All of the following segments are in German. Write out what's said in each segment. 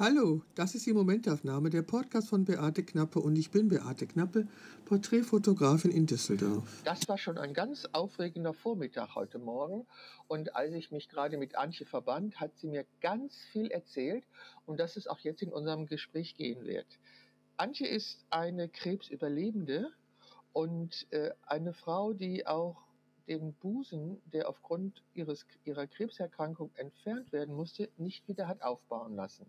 Hallo, das ist die Momentaufnahme, der Podcast von Beate Knappe und ich bin Beate Knappe, Porträtfotografin in Düsseldorf. Das war schon ein ganz aufregender Vormittag heute Morgen und als ich mich gerade mit Antje verband, hat sie mir ganz viel erzählt und dass es auch jetzt in unserem Gespräch gehen wird. Antje ist eine Krebsüberlebende und äh, eine Frau, die auch den Busen, der aufgrund ihres, ihrer Krebserkrankung entfernt werden musste, nicht wieder hat aufbauen lassen.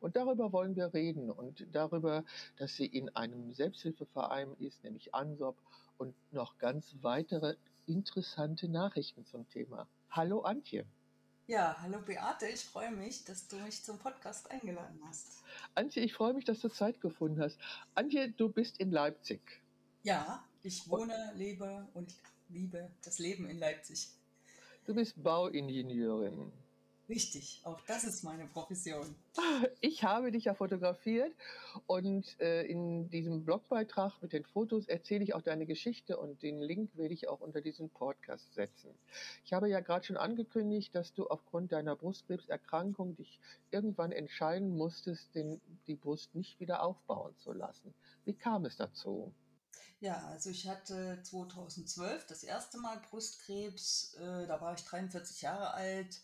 Und darüber wollen wir reden und darüber, dass sie in einem Selbsthilfeverein ist, nämlich ANSOP und noch ganz weitere interessante Nachrichten zum Thema. Hallo Antje. Ja, hallo Beate, ich freue mich, dass du mich zum Podcast eingeladen hast. Antje, ich freue mich, dass du Zeit gefunden hast. Antje, du bist in Leipzig. Ja, ich wohne, lebe und liebe das Leben in Leipzig. Du bist Bauingenieurin. Richtig, auch das ist meine Profession. Ich habe dich ja fotografiert und äh, in diesem Blogbeitrag mit den Fotos erzähle ich auch deine Geschichte und den Link werde ich auch unter diesen Podcast setzen. Ich habe ja gerade schon angekündigt, dass du aufgrund deiner Brustkrebserkrankung dich irgendwann entscheiden musstest, den, die Brust nicht wieder aufbauen zu lassen. Wie kam es dazu? Ja, also ich hatte 2012 das erste Mal Brustkrebs, äh, da war ich 43 Jahre alt.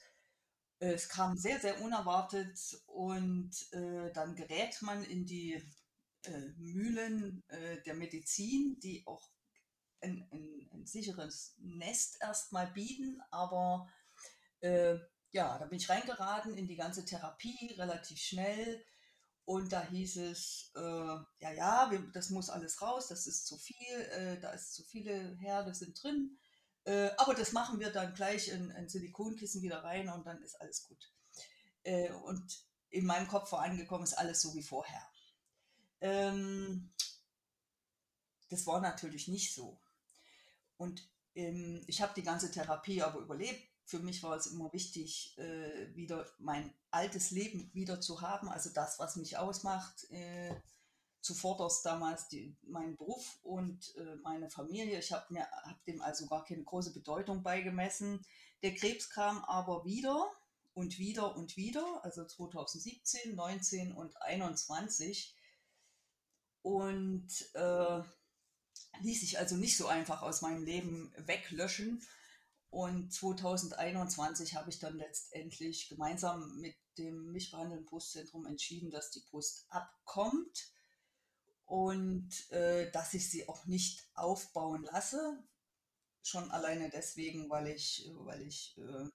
Es kam sehr, sehr unerwartet und äh, dann gerät man in die äh, Mühlen der Medizin, die auch ein, ein, ein sicheres Nest erstmal bieten, aber äh, ja, da bin ich reingeraten in die ganze Therapie relativ schnell. Und da hieß es, äh, ja, ja, wir, das muss alles raus, das ist zu viel, äh, da ist zu viele Herde sind drin. Äh, aber das machen wir dann gleich in ein Silikonkissen wieder rein und dann ist alles gut. Äh, und in meinem Kopf war angekommen, ist alles so wie vorher. Ähm, das war natürlich nicht so. Und ähm, ich habe die ganze Therapie aber überlebt für mich war es immer wichtig, äh, wieder mein altes Leben wieder zu haben, also das, was mich ausmacht. Äh, zuvorderst damals die, mein Beruf und äh, meine Familie. Ich habe hab dem also gar keine große Bedeutung beigemessen. Der Krebs kam aber wieder und wieder und wieder, also 2017, 19 und 21. Und äh, ließ sich also nicht so einfach aus meinem Leben weglöschen. Und 2021 habe ich dann letztendlich gemeinsam mit dem mich behandelnden Brustzentrum entschieden, dass die Brust abkommt und äh, dass ich sie auch nicht aufbauen lasse. Schon alleine deswegen, weil ich, weil ich äh,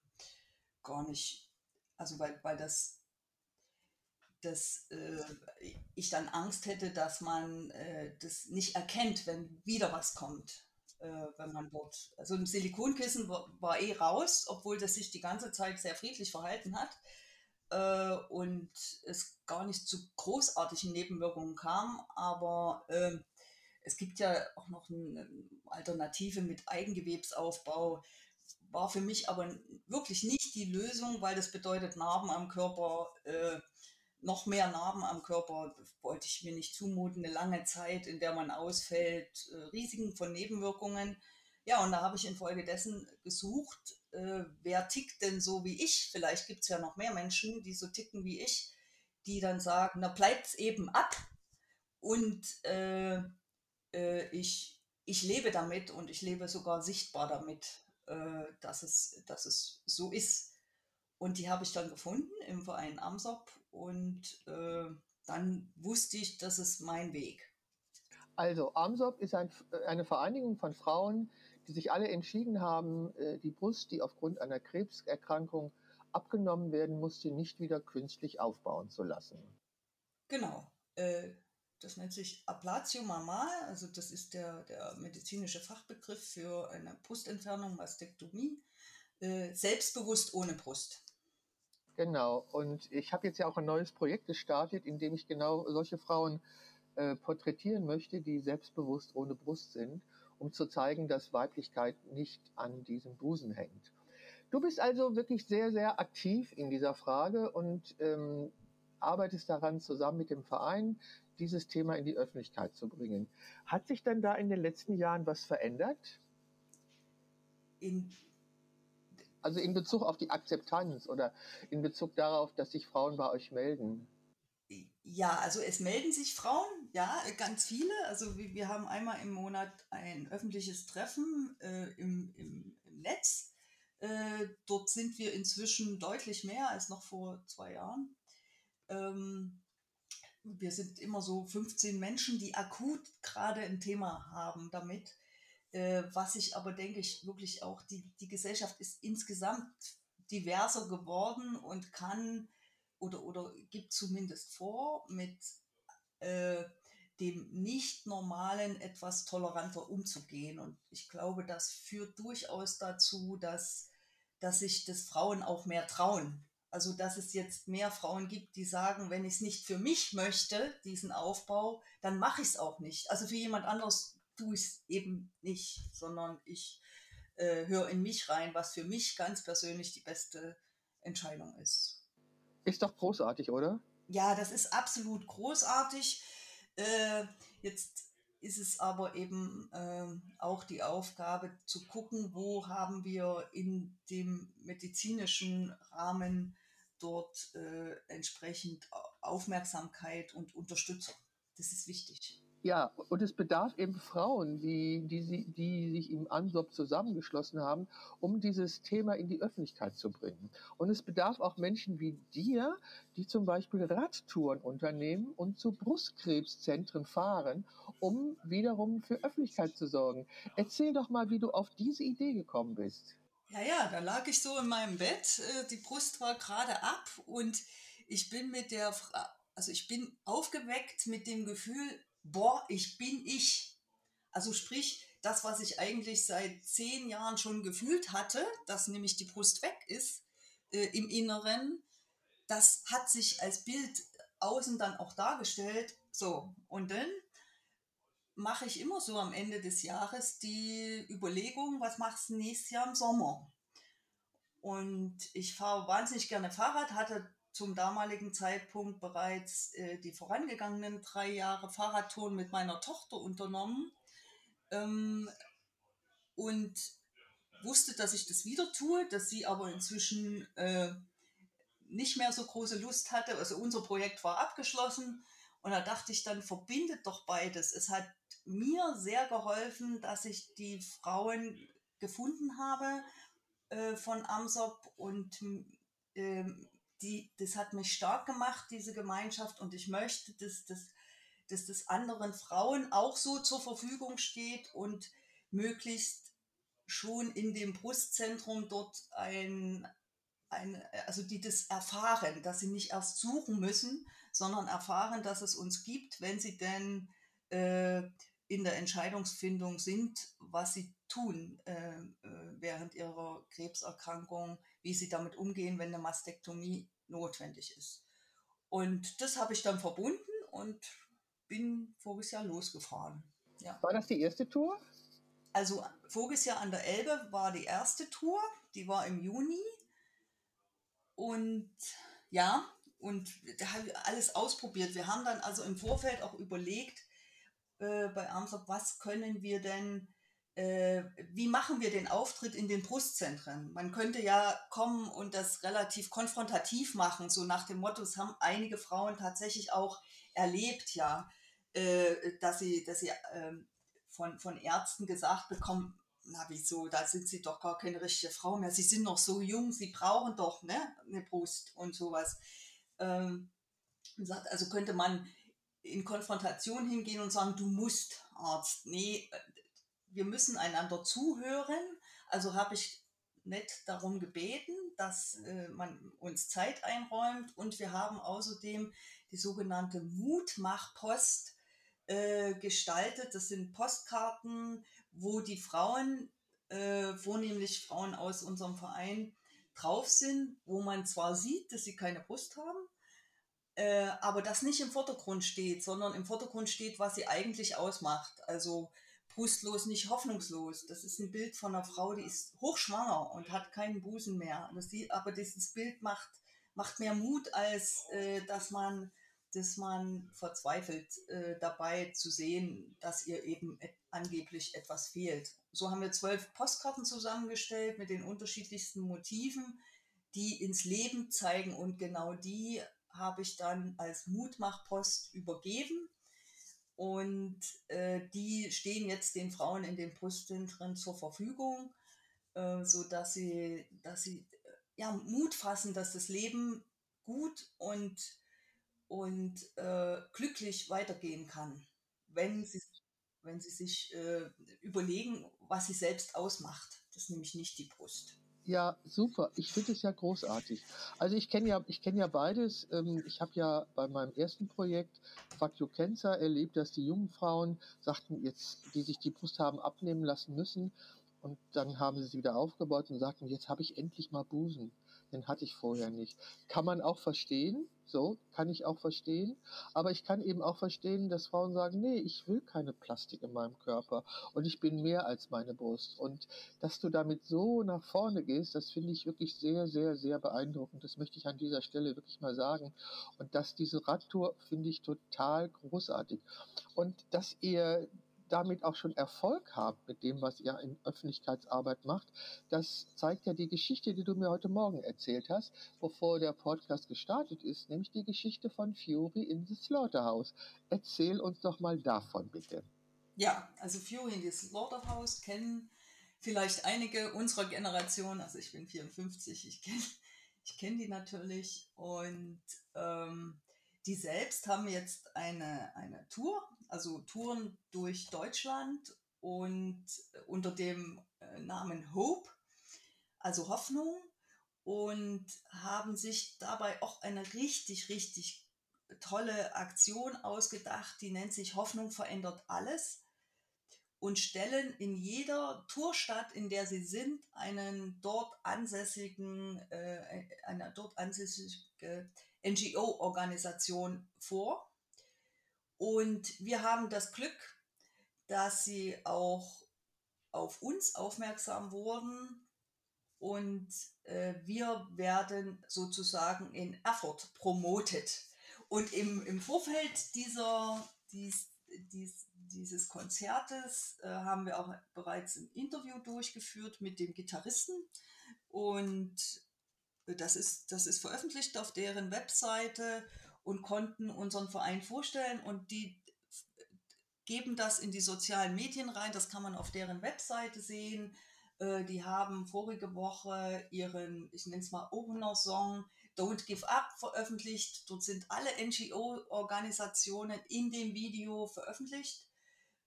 gar nicht, also weil, weil das, dass äh, ich dann Angst hätte, dass man äh, das nicht erkennt, wenn wieder was kommt äh, wenn man dort, also ein Silikonkissen war, war, eh raus, obwohl das sich die ganze Zeit sehr friedlich verhalten hat äh, und es gar nicht zu großartigen Nebenwirkungen kam, aber äh, es gibt ja auch noch eine Alternative mit Eigengewebsaufbau, war für mich aber wirklich nicht die Lösung, weil das bedeutet Narben am Körper, äh, noch mehr Narben am Körper wollte ich mir nicht zumuten, eine lange Zeit, in der man ausfällt, äh, Risiken von Nebenwirkungen. Ja, und da habe ich infolgedessen gesucht, äh, wer tickt denn so wie ich? Vielleicht gibt es ja noch mehr Menschen, die so ticken wie ich, die dann sagen, na bleibt's eben ab und äh, äh, ich, ich lebe damit und ich lebe sogar sichtbar damit, äh, dass, es, dass es so ist. Und die habe ich dann gefunden im Verein Amsop und äh, dann wusste ich, das ist mein Weg. Also Amsop ist ein, eine Vereinigung von Frauen, die sich alle entschieden haben, äh, die Brust, die aufgrund einer Krebserkrankung abgenommen werden musste, nicht wieder künstlich aufbauen zu lassen. Genau. Äh, das nennt sich Ablatio mammal, also das ist der, der medizinische Fachbegriff für eine Brustentfernung, Mastektomie, äh, selbstbewusst ohne Brust. Genau. Und ich habe jetzt ja auch ein neues Projekt gestartet, in dem ich genau solche Frauen äh, porträtieren möchte, die selbstbewusst ohne Brust sind, um zu zeigen, dass Weiblichkeit nicht an diesem Busen hängt. Du bist also wirklich sehr, sehr aktiv in dieser Frage und ähm, arbeitest daran, zusammen mit dem Verein dieses Thema in die Öffentlichkeit zu bringen. Hat sich denn da in den letzten Jahren was verändert? In also in Bezug auf die Akzeptanz oder in Bezug darauf, dass sich Frauen bei euch melden? Ja, also es melden sich Frauen, ja, ganz viele. Also wir, wir haben einmal im Monat ein öffentliches Treffen äh, im, im, im Netz. Äh, dort sind wir inzwischen deutlich mehr als noch vor zwei Jahren. Ähm, wir sind immer so 15 Menschen, die akut gerade ein Thema haben damit. Äh, was ich aber denke ich wirklich auch, die, die Gesellschaft ist insgesamt diverser geworden und kann oder, oder gibt zumindest vor, mit äh, dem Nicht-Normalen etwas toleranter umzugehen. Und ich glaube, das führt durchaus dazu, dass, dass sich das Frauen auch mehr trauen. Also, dass es jetzt mehr Frauen gibt, die sagen, wenn ich es nicht für mich möchte, diesen Aufbau, dann mache ich es auch nicht. Also für jemand anderes tue ich es eben nicht, sondern ich äh, höre in mich rein, was für mich ganz persönlich die beste Entscheidung ist. Ist doch großartig, oder? Ja, das ist absolut großartig. Äh, jetzt ist es aber eben äh, auch die Aufgabe zu gucken, wo haben wir in dem medizinischen Rahmen dort äh, entsprechend Aufmerksamkeit und Unterstützung. Das ist wichtig. Ja, und es bedarf eben Frauen, die, die, die sich im ANSOP zusammengeschlossen haben, um dieses Thema in die Öffentlichkeit zu bringen. Und es bedarf auch Menschen wie dir, die zum Beispiel Radtouren unternehmen und zu Brustkrebszentren fahren, um wiederum für Öffentlichkeit zu sorgen. Erzähl doch mal, wie du auf diese Idee gekommen bist. Ja, ja, da lag ich so in meinem Bett, äh, die Brust war gerade ab und ich bin mit der, also ich bin aufgeweckt mit dem Gefühl, boah, ich bin ich. Also sprich, das, was ich eigentlich seit zehn Jahren schon gefühlt hatte, dass nämlich die Brust weg ist äh, im Inneren, das hat sich als Bild außen dann auch dargestellt. So, und dann mache ich immer so am Ende des Jahres die Überlegung, was machst du nächstes Jahr im Sommer? Und ich fahre wahnsinnig gerne Fahrrad, hatte zum damaligen Zeitpunkt bereits äh, die vorangegangenen drei Jahre Fahrradtouren mit meiner Tochter unternommen ähm, und wusste, dass ich das wieder tue, dass sie aber inzwischen äh, nicht mehr so große Lust hatte. Also unser Projekt war abgeschlossen und da dachte ich dann, verbindet doch beides. Es hat mir sehr geholfen, dass ich die Frauen gefunden habe äh, von AMSOP und äh, die, das hat mich stark gemacht, diese Gemeinschaft, und ich möchte, dass, dass, dass das anderen Frauen auch so zur Verfügung steht und möglichst schon in dem Brustzentrum dort ein, ein, also die das erfahren, dass sie nicht erst suchen müssen, sondern erfahren, dass es uns gibt, wenn sie denn äh, in der Entscheidungsfindung sind, was sie tun äh, äh während ihrer Krebserkrankung, wie sie damit umgehen, wenn eine Mastektomie notwendig ist. Und das habe ich dann verbunden und bin voriges Jahr losgefahren. Ja. War das die erste Tour? Also voriges Jahr an der Elbe war die erste Tour, die war im Juni. Und ja, und da habe ich alles ausprobiert. Wir haben dann also im Vorfeld auch überlegt äh, bei Armstrong, was können wir denn wie machen wir den Auftritt in den Brustzentren? Man könnte ja kommen und das relativ konfrontativ machen, so nach dem Motto, es haben einige Frauen tatsächlich auch erlebt, ja, äh, dass sie, dass sie äh, von, von Ärzten gesagt bekommen, na wieso, da sind sie doch gar keine richtige Frau mehr, sie sind noch so jung, sie brauchen doch ne, eine Brust und sowas. Ähm, also könnte man in Konfrontation hingehen und sagen, du musst Arzt. Nee, wir müssen einander zuhören. Also habe ich nett darum gebeten, dass äh, man uns Zeit einräumt und wir haben außerdem die sogenannte Mutmachpost äh, gestaltet. Das sind Postkarten, wo die Frauen, äh, vornehmlich Frauen aus unserem Verein, drauf sind, wo man zwar sieht, dass sie keine Brust haben, äh, aber das nicht im Vordergrund steht, sondern im Vordergrund steht, was sie eigentlich ausmacht. Also brustlos, nicht hoffnungslos. Das ist ein Bild von einer Frau, die ist hochschwanger und hat keinen Busen mehr. Die, aber dieses Bild macht, macht mehr Mut, als äh, dass man dass man verzweifelt äh, dabei zu sehen, dass ihr eben et angeblich etwas fehlt. So haben wir zwölf Postkarten zusammengestellt mit den unterschiedlichsten Motiven, die ins Leben zeigen und genau die habe ich dann als Mutmachpost übergeben. Und äh, die stehen jetzt den Frauen in den Brustzentren zur Verfügung, äh, sodass sie, dass sie äh, ja, Mut fassen, dass das Leben gut und, und äh, glücklich weitergehen kann, wenn sie, wenn sie sich äh, überlegen, was sie selbst ausmacht. Das ist nämlich nicht die Brust. Ja, super. Ich finde es ja großartig. Also ich kenne ja, ich kenne ja beides. Ähm, ich habe ja bei meinem ersten Projekt You Cancer erlebt, dass die jungen Frauen sagten, jetzt, die sich die Brust haben abnehmen lassen müssen, und dann haben sie sie wieder aufgebaut und sagten, jetzt habe ich endlich mal Busen. Den hatte ich vorher nicht. Kann man auch verstehen, so kann ich auch verstehen. Aber ich kann eben auch verstehen, dass Frauen sagen, nee, ich will keine Plastik in meinem Körper und ich bin mehr als meine Brust. Und dass du damit so nach vorne gehst, das finde ich wirklich sehr, sehr, sehr beeindruckend. Das möchte ich an dieser Stelle wirklich mal sagen. Und dass diese Radtour finde ich total großartig. Und dass ihr damit auch schon Erfolg habt mit dem, was ihr in Öffentlichkeitsarbeit macht, das zeigt ja die Geschichte, die du mir heute Morgen erzählt hast, bevor der Podcast gestartet ist, nämlich die Geschichte von Fury in the Slaughterhouse. Erzähl uns doch mal davon bitte. Ja, also Fury in the Slaughterhouse kennen vielleicht einige unserer Generation, also ich bin 54, ich kenne ich kenn die natürlich und ähm, die selbst haben jetzt eine, eine Tour, also Touren durch Deutschland und unter dem äh, Namen Hope, also Hoffnung, und haben sich dabei auch eine richtig, richtig tolle Aktion ausgedacht, die nennt sich Hoffnung verändert alles und stellen in jeder Tourstadt, in der sie sind, einen dort ansässigen, äh, eine dort ansässige NGO-Organisation vor. Und wir haben das Glück, dass sie auch auf uns aufmerksam wurden. Und äh, wir werden sozusagen in Erfurt promotet. Und im, im Vorfeld dieser, dies, dies, dieses Konzertes äh, haben wir auch bereits ein Interview durchgeführt mit dem Gitarristen. Und das ist, das ist veröffentlicht auf deren Webseite und konnten unseren Verein vorstellen und die geben das in die sozialen Medien rein. Das kann man auf deren Webseite sehen. Äh, die haben vorige Woche ihren, ich nenne es mal Opener-Song Don't Give Up veröffentlicht. Dort sind alle NGO-Organisationen in dem Video veröffentlicht.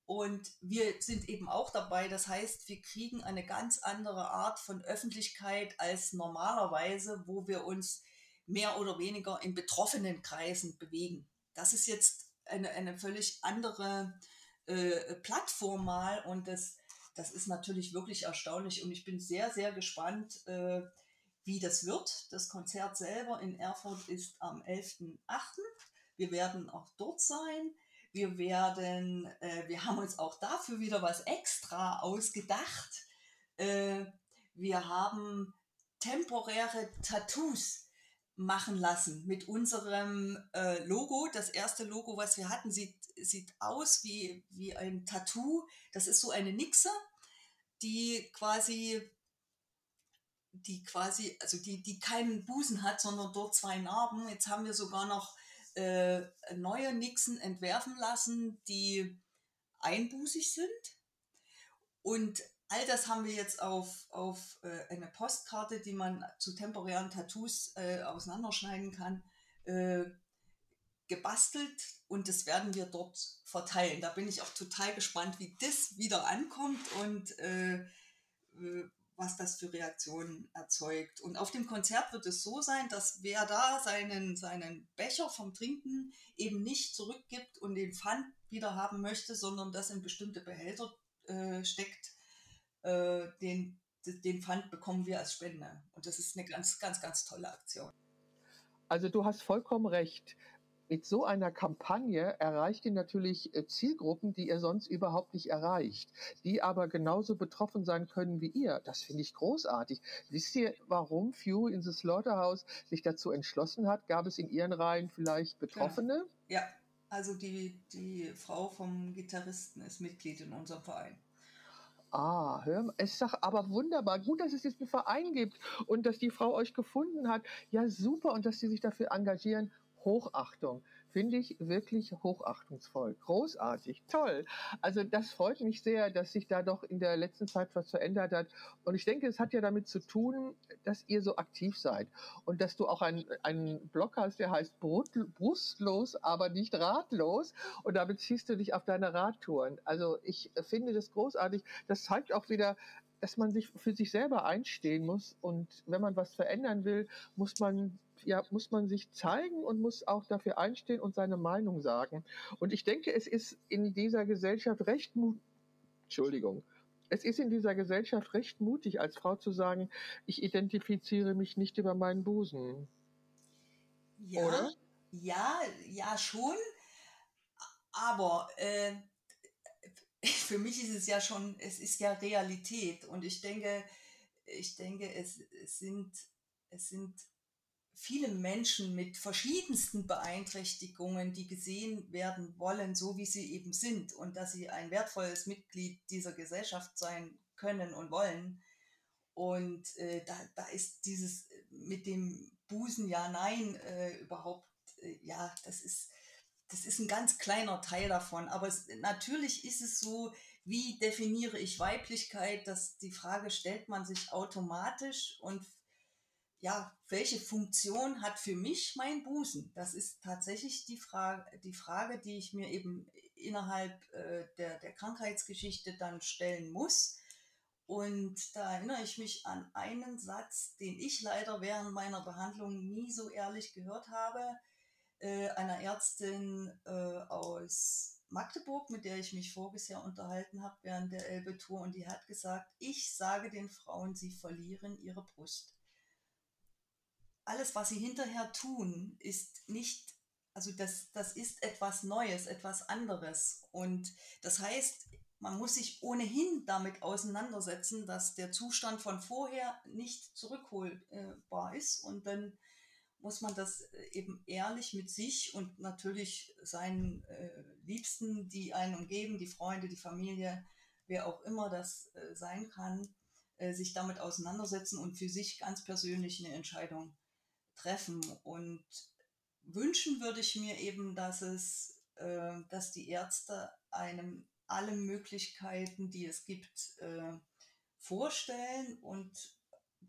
Und wir sind eben auch dabei. Das heißt, wir kriegen eine ganz andere Art von Öffentlichkeit als normalerweise, wo wir uns mehr oder weniger in betroffenen Kreisen bewegen. Das ist jetzt eine, eine völlig andere äh, Plattform mal und das, das ist natürlich wirklich erstaunlich und ich bin sehr, sehr gespannt, äh, wie das wird. Das Konzert selber in Erfurt ist am 11.8. Wir werden auch dort sein. Wir werden, äh, wir haben uns auch dafür wieder was extra ausgedacht. Äh, wir haben temporäre Tattoos machen lassen mit unserem äh, Logo. Das erste Logo, was wir hatten, sieht, sieht aus wie, wie ein Tattoo. Das ist so eine Nixe, die quasi die quasi, also die, die keinen Busen hat, sondern dort zwei Narben. Jetzt haben wir sogar noch äh, neue Nixen entwerfen lassen, die einbusig sind. Und all das haben wir jetzt auf, auf äh, eine Postkarte, die man zu temporären Tattoos äh, auseinanderschneiden kann, äh, gebastelt und das werden wir dort verteilen. Da bin ich auch total gespannt, wie das wieder ankommt und äh, äh, was das für Reaktionen erzeugt. Und auf dem Konzert wird es so sein, dass wer da seinen, seinen Becher vom Trinken eben nicht zurückgibt und den Pfand wieder haben möchte, sondern das in bestimmte Behälter äh, steckt, äh, den, den Pfand bekommen wir als Spende. Und das ist eine ganz, ganz, ganz tolle Aktion. Also du hast vollkommen recht mit so einer Kampagne erreicht ihr natürlich äh, Zielgruppen, die ihr sonst überhaupt nicht erreicht, die aber genauso betroffen sein können wie ihr. Das finde ich großartig. Wisst ihr, warum Fury in the Slaughterhouse sich dazu entschlossen hat? Gab es in ihren Reihen vielleicht Betroffene? Ja, also die, die Frau vom Gitarristen ist Mitglied in unserem Verein. Ah, hör mal, es doch aber wunderbar. Gut, dass es jetzt einen Verein gibt und dass die Frau euch gefunden hat. Ja, super und dass sie sich dafür engagieren Hochachtung. Finde ich wirklich hochachtungsvoll. Großartig, toll. Also das freut mich sehr, dass sich da doch in der letzten Zeit was verändert hat. Und ich denke, es hat ja damit zu tun, dass ihr so aktiv seid und dass du auch einen, Blog hast, der heißt Brustlos, aber nicht ratlos. Und damit ziehst du dich auf deine Radtouren. Also ich finde das großartig. Das zeigt auch wieder, dass man sich für sich selber einstehen muss und wenn man was verändern will, muss man ja, muss man sich zeigen und muss auch dafür einstehen und seine Meinung sagen. Und ich denke, es ist in dieser Gesellschaft recht mutig, Entschuldigung, es ist in dieser Gesellschaft recht mutig, als Frau zu sagen, ich identifiziere mich nicht über meinen Busen. Ja, Oder? ja, ja schon. Aber äh, für mich ist es ja schon, es ist ja Realität. Und ich denke, ich denke, es, es sind, es sind viele Menschen mit verschiedensten Beeinträchtigungen, die gesehen werden wollen, so wie sie eben sind und dass sie ein wertvolles Mitglied dieser Gesellschaft sein können und wollen. Und äh, da, da ist dieses mit dem Busen ja, nein, äh, überhaupt, äh, ja, das ist, das ist ein ganz kleiner Teil davon. Aber es, natürlich ist es so, wie definiere ich Weiblichkeit? dass die Frage stellt man sich automatisch und ja, welche Funktion hat für mich mein Busen? Das ist tatsächlich die Frage, die Frage, die ich mir eben innerhalb äh, der, der Krankheitsgeschichte dann stellen muss. Und da erinnere ich mich an einen Satz, den ich leider während meiner Behandlung nie so ehrlich gehört habe, äh, einer Ärztin äh, aus Magdeburg, mit der ich mich voriges unterhalten habe während der Elbe-Tour. Und die hat gesagt, ich sage den Frauen, sie verlieren ihre Brust alles, was sie hinterher tun, ist nicht, also das, das ist etwas Neues, etwas anderes. Und das heißt, man muss sich ohnehin damit auseinandersetzen, dass der Zustand von vorher nicht zurückholbar ist. Und dann muss man das eben ehrlich mit sich und natürlich seinen äh, Liebsten, die einen umgeben, die Freunde, die Familie, wer auch immer das äh, sein kann, äh, sich damit auseinandersetzen und für sich ganz persönlich eine Entscheidung treffen. Und wünschen würde ich mir eben, dass es, äh, dass die Ärzte einem alle Möglichkeiten, die es gibt, äh, vorstellen und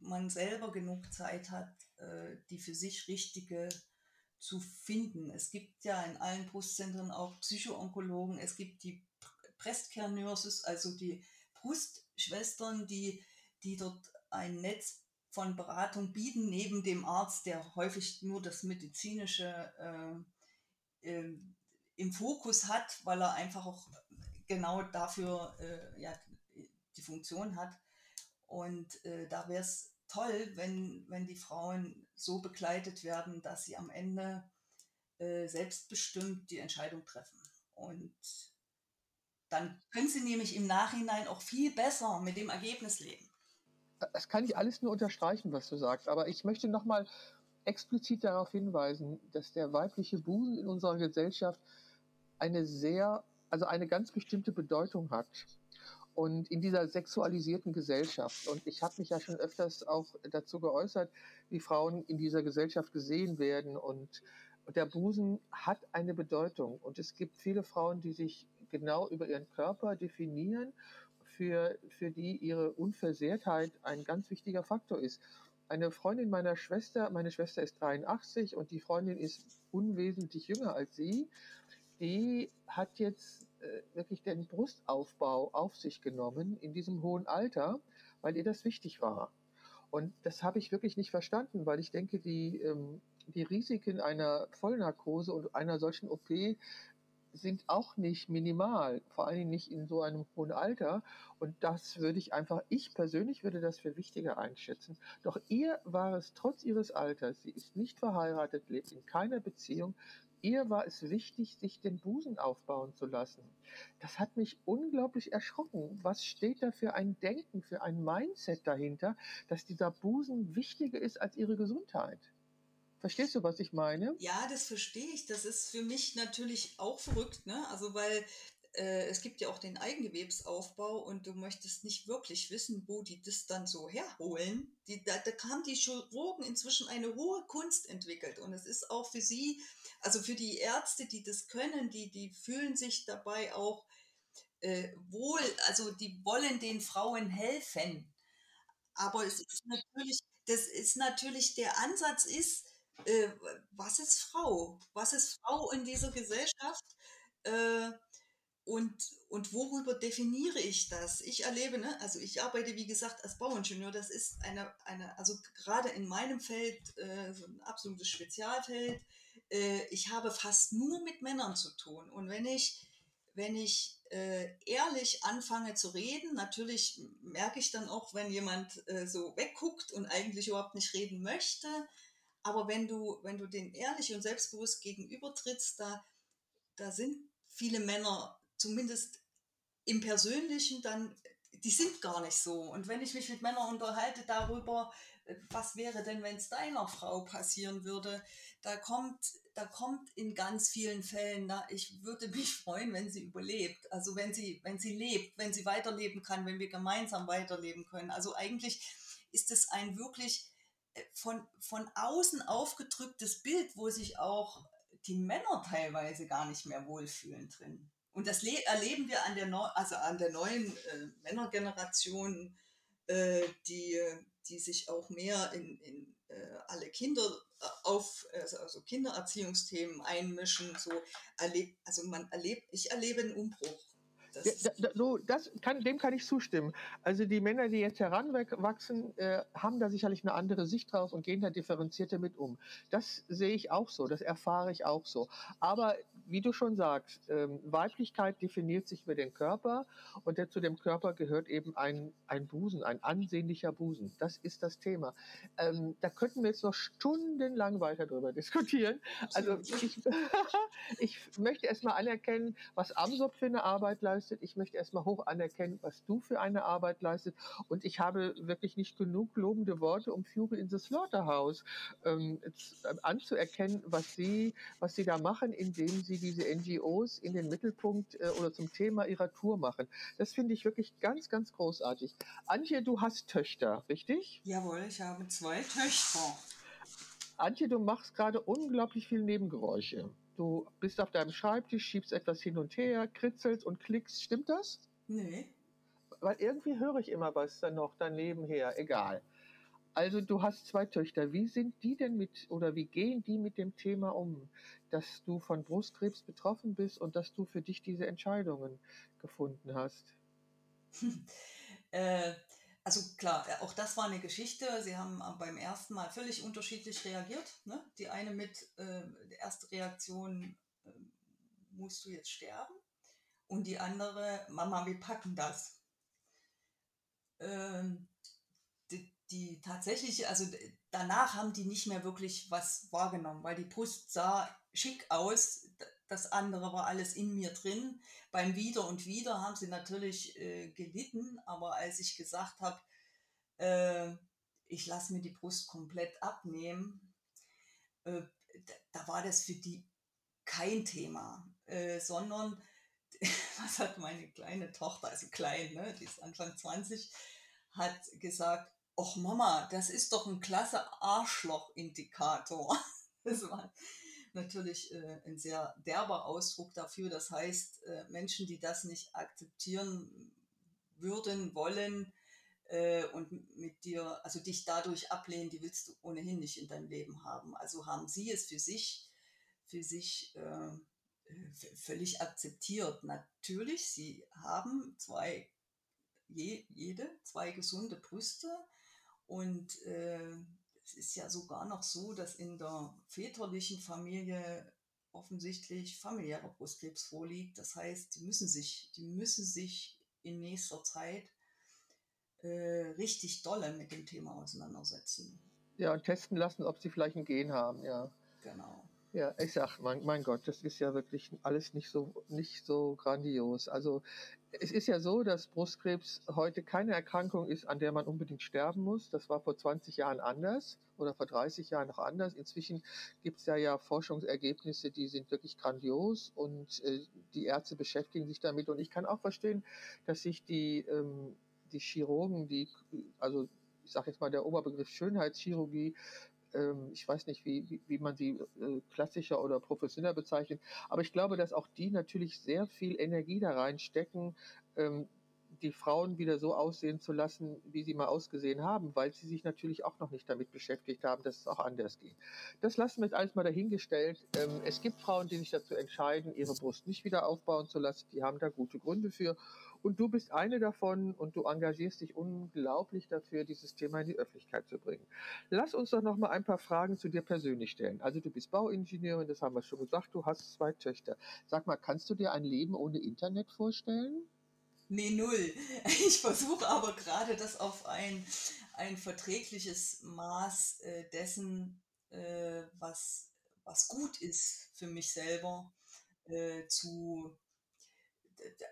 man selber genug Zeit hat, äh, die für sich richtige zu finden. Es gibt ja in allen Brustzentren auch Psychoonkologen, es gibt die Breast Nurses, also die Brustschwestern, die, die dort ein Netz von Beratung bieten, neben dem Arzt, der häufig nur das medizinische äh, äh, im Fokus hat, weil er einfach auch genau dafür äh, ja, die Funktion hat. Und äh, da wäre es toll, wenn, wenn die Frauen so begleitet werden, dass sie am Ende äh, selbstbestimmt die Entscheidung treffen. Und dann können sie nämlich im Nachhinein auch viel besser mit dem Ergebnis leben das kann ich alles nur unterstreichen, was du sagst, aber ich möchte nochmal explizit darauf hinweisen, dass der weibliche Busen in unserer Gesellschaft eine sehr, also eine ganz bestimmte Bedeutung hat. Und in dieser sexualisierten Gesellschaft. Und ich habe mich ja schon öfters auch dazu geäußert, wie Frauen in dieser Gesellschaft gesehen werden. Und der Busen hat eine Bedeutung. Und es gibt viele Frauen, die sich genau über ihren Körper definieren für, für die ihre Unversehrtheit ein ganz wichtiger Faktor ist. Eine Freundin meiner Schwester, meine Schwester ist 83 und die Freundin ist unwesentlich jünger als sie, die hat jetzt äh, wirklich den Brustaufbau auf sich genommen in diesem hohen Alter, weil ihr das wichtig war. Und das habe ich wirklich nicht verstanden, weil ich denke, die, ähm, die Risiken einer Vollnarkose und einer solchen OP sind auch nicht minimal, vor allen Dingen nicht in so einem hohen Alter. Und das würde ich einfach, ich persönlich würde das für wichtiger einschätzen. Doch ihr war es trotz ihres Alters, sie ist nicht verheiratet, lebt in keiner Beziehung, ihr war es wichtig, sich den Busen aufbauen zu lassen. Das hat mich unglaublich erschrocken. Was steht da für ein Denken, für ein Mindset dahinter, dass dieser Busen wichtiger ist als ihre Gesundheit? Verstehst du, was ich meine? Ja, das verstehe ich. Das ist für mich natürlich auch verrückt, ne? Also weil äh, es gibt ja auch den Eigengewebsaufbau und du möchtest nicht wirklich wissen, wo die das dann so herholen. Die, da, da haben die Chirurgen inzwischen eine hohe Kunst entwickelt und es ist auch für sie, also für die Ärzte, die das können, die, die fühlen sich dabei auch äh, wohl, also die wollen den Frauen helfen. Aber es ist natürlich, das ist natürlich, der Ansatz ist, äh, was ist Frau? Was ist Frau in dieser Gesellschaft? Äh, und, und worüber definiere ich das? Ich erlebe, ne, also ich arbeite wie gesagt als Bauingenieur, das ist eine, eine also gerade in meinem Feld äh, so ein absolutes Spezialfeld. Äh, ich habe fast nur mit Männern zu tun. Und wenn ich, wenn ich äh, ehrlich anfange zu reden, natürlich merke ich dann auch, wenn jemand äh, so wegguckt und eigentlich überhaupt nicht reden möchte. Aber wenn du, wenn du den ehrlich und selbstbewusst gegenübertrittst, da, da sind viele Männer zumindest im Persönlichen dann, die sind gar nicht so. Und wenn ich mich mit Männern unterhalte darüber, was wäre denn, wenn es deiner Frau passieren würde, da kommt, da kommt in ganz vielen Fällen, na, ich würde mich freuen, wenn sie überlebt. Also wenn sie, wenn sie lebt, wenn sie weiterleben kann, wenn wir gemeinsam weiterleben können. Also eigentlich ist es ein wirklich von, von außen aufgedrücktes Bild, wo sich auch die Männer teilweise gar nicht mehr wohlfühlen drin. Und das erleben wir an der, Neu also an der neuen äh, Männergeneration, äh, die, die sich auch mehr in, in äh, alle Kinder äh, auf, also, also Kindererziehungsthemen einmischen. So erlebt, also man erlebt, ich erlebe einen Umbruch. Das, da, da, das kann, dem kann ich zustimmen. Also die Männer, die jetzt heranwachsen, äh, haben da sicherlich eine andere Sicht drauf und gehen da differenzierter mit um. Das sehe ich auch so, das erfahre ich auch so. Aber wie du schon sagst, ähm, Weiblichkeit definiert sich über den Körper und der, zu dem Körper gehört eben ein, ein Busen, ein ansehnlicher Busen. Das ist das Thema. Ähm, da könnten wir jetzt noch stundenlang weiter drüber diskutieren. Also ich, ich möchte erstmal anerkennen, was Amsop für eine Arbeit leistet. Ich möchte erstmal hoch anerkennen, was du für eine Arbeit leistet. Und ich habe wirklich nicht genug lobende Worte, um Fury in the Slaughterhouse ähm, anzuerkennen, was sie, was sie da machen, indem sie diese NGOs in den Mittelpunkt äh, oder zum Thema ihrer Tour machen. Das finde ich wirklich ganz, ganz großartig. Antje, du hast Töchter, richtig? Jawohl, ich habe zwei Töchter. Antje, du machst gerade unglaublich viel Nebengeräusche. Du bist auf deinem Schreibtisch, schiebst etwas hin und her, kritzelst und klickst. Stimmt das? Nee. Weil irgendwie höre ich immer was dann noch daneben her. Egal. Also du hast zwei Töchter. Wie sind die denn mit oder wie gehen die mit dem Thema um, dass du von Brustkrebs betroffen bist und dass du für dich diese Entscheidungen gefunden hast? äh, also klar, äh, auch das war eine Geschichte. Sie haben beim ersten Mal völlig unterschiedlich reagiert. Ne? Die eine mit äh, der erste Reaktion, äh, musst du jetzt sterben? Und die andere, Mama, wir packen das. Ähm, die tatsächlich, also danach haben die nicht mehr wirklich was wahrgenommen, weil die Brust sah schick aus, das andere war alles in mir drin. Beim Wieder und Wieder haben sie natürlich äh, gelitten, aber als ich gesagt habe, äh, ich lasse mir die Brust komplett abnehmen, äh, da, war das für die kein Thema, äh, sondern was hat meine kleine Tochter, also klein, ne, die ist Anfang 20, hat gesagt, Och Mama, das ist doch ein klasse Arschloch-Indikator. Das war natürlich äh, ein sehr derber Ausdruck dafür. Das heißt, äh, Menschen, die das nicht akzeptieren würden, wollen äh, und mit dir, also dich dadurch ablehnen, die willst du ohnehin nicht in deinem Leben haben. Also haben sie es für sich, für sich äh, völlig akzeptiert. Natürlich, sie haben zwei, je, jede zwei gesunde Brüste und äh, es ist ja sogar noch so, dass in der väterlichen Familie offensichtlich familiärer Brustkrebs vorliegt. Das heißt, die müssen sich, die müssen sich in nächster Zeit äh, richtig dolle mit dem Thema auseinandersetzen. Ja, und testen lassen, ob sie vielleicht ein Gen haben, ja. Genau. Ja, ich sag, mein, mein Gott, das ist ja wirklich alles nicht so, nicht so grandios. Also es ist ja so, dass Brustkrebs heute keine Erkrankung ist, an der man unbedingt sterben muss. Das war vor 20 Jahren anders oder vor 30 Jahren noch anders. Inzwischen gibt es ja, ja Forschungsergebnisse, die sind wirklich grandios und äh, die Ärzte beschäftigen sich damit. Und ich kann auch verstehen, dass sich die, ähm, die Chirurgen, die, also ich sage jetzt mal der Oberbegriff Schönheitschirurgie, ähm, ich weiß nicht, wie, wie, man sie äh, klassischer oder professioneller bezeichnet, aber ich glaube, dass auch die natürlich sehr viel Energie da reinstecken, ähm, die Frauen wieder so aussehen zu lassen, wie sie mal ausgesehen haben, weil sie sich natürlich auch noch nicht damit beschäftigt haben, dass es auch anders geht. Das lassen wir jetzt alles mal dahingestellt. Ähm, es gibt Frauen, die sich dazu entscheiden, ihre Brust nicht wieder aufbauen zu lassen. Die haben da gute Gründe für. Und du bist eine davon und du engagierst dich unglaublich dafür, dieses Thema in die Öffentlichkeit zu bringen. Lass uns doch noch mal ein paar Fragen zu dir persönlich stellen. Also du bist Bauingenieurin, das haben wir schon gesagt, du hast zwei Töchter. Sag mal, kannst du dir ein Leben ohne Internet vorstellen? Nee, null. Ich versuche aber gerade das auf ein, ein verträgliches Maß äh, dessen, äh, was, was gut ist für mich selber, äh, zu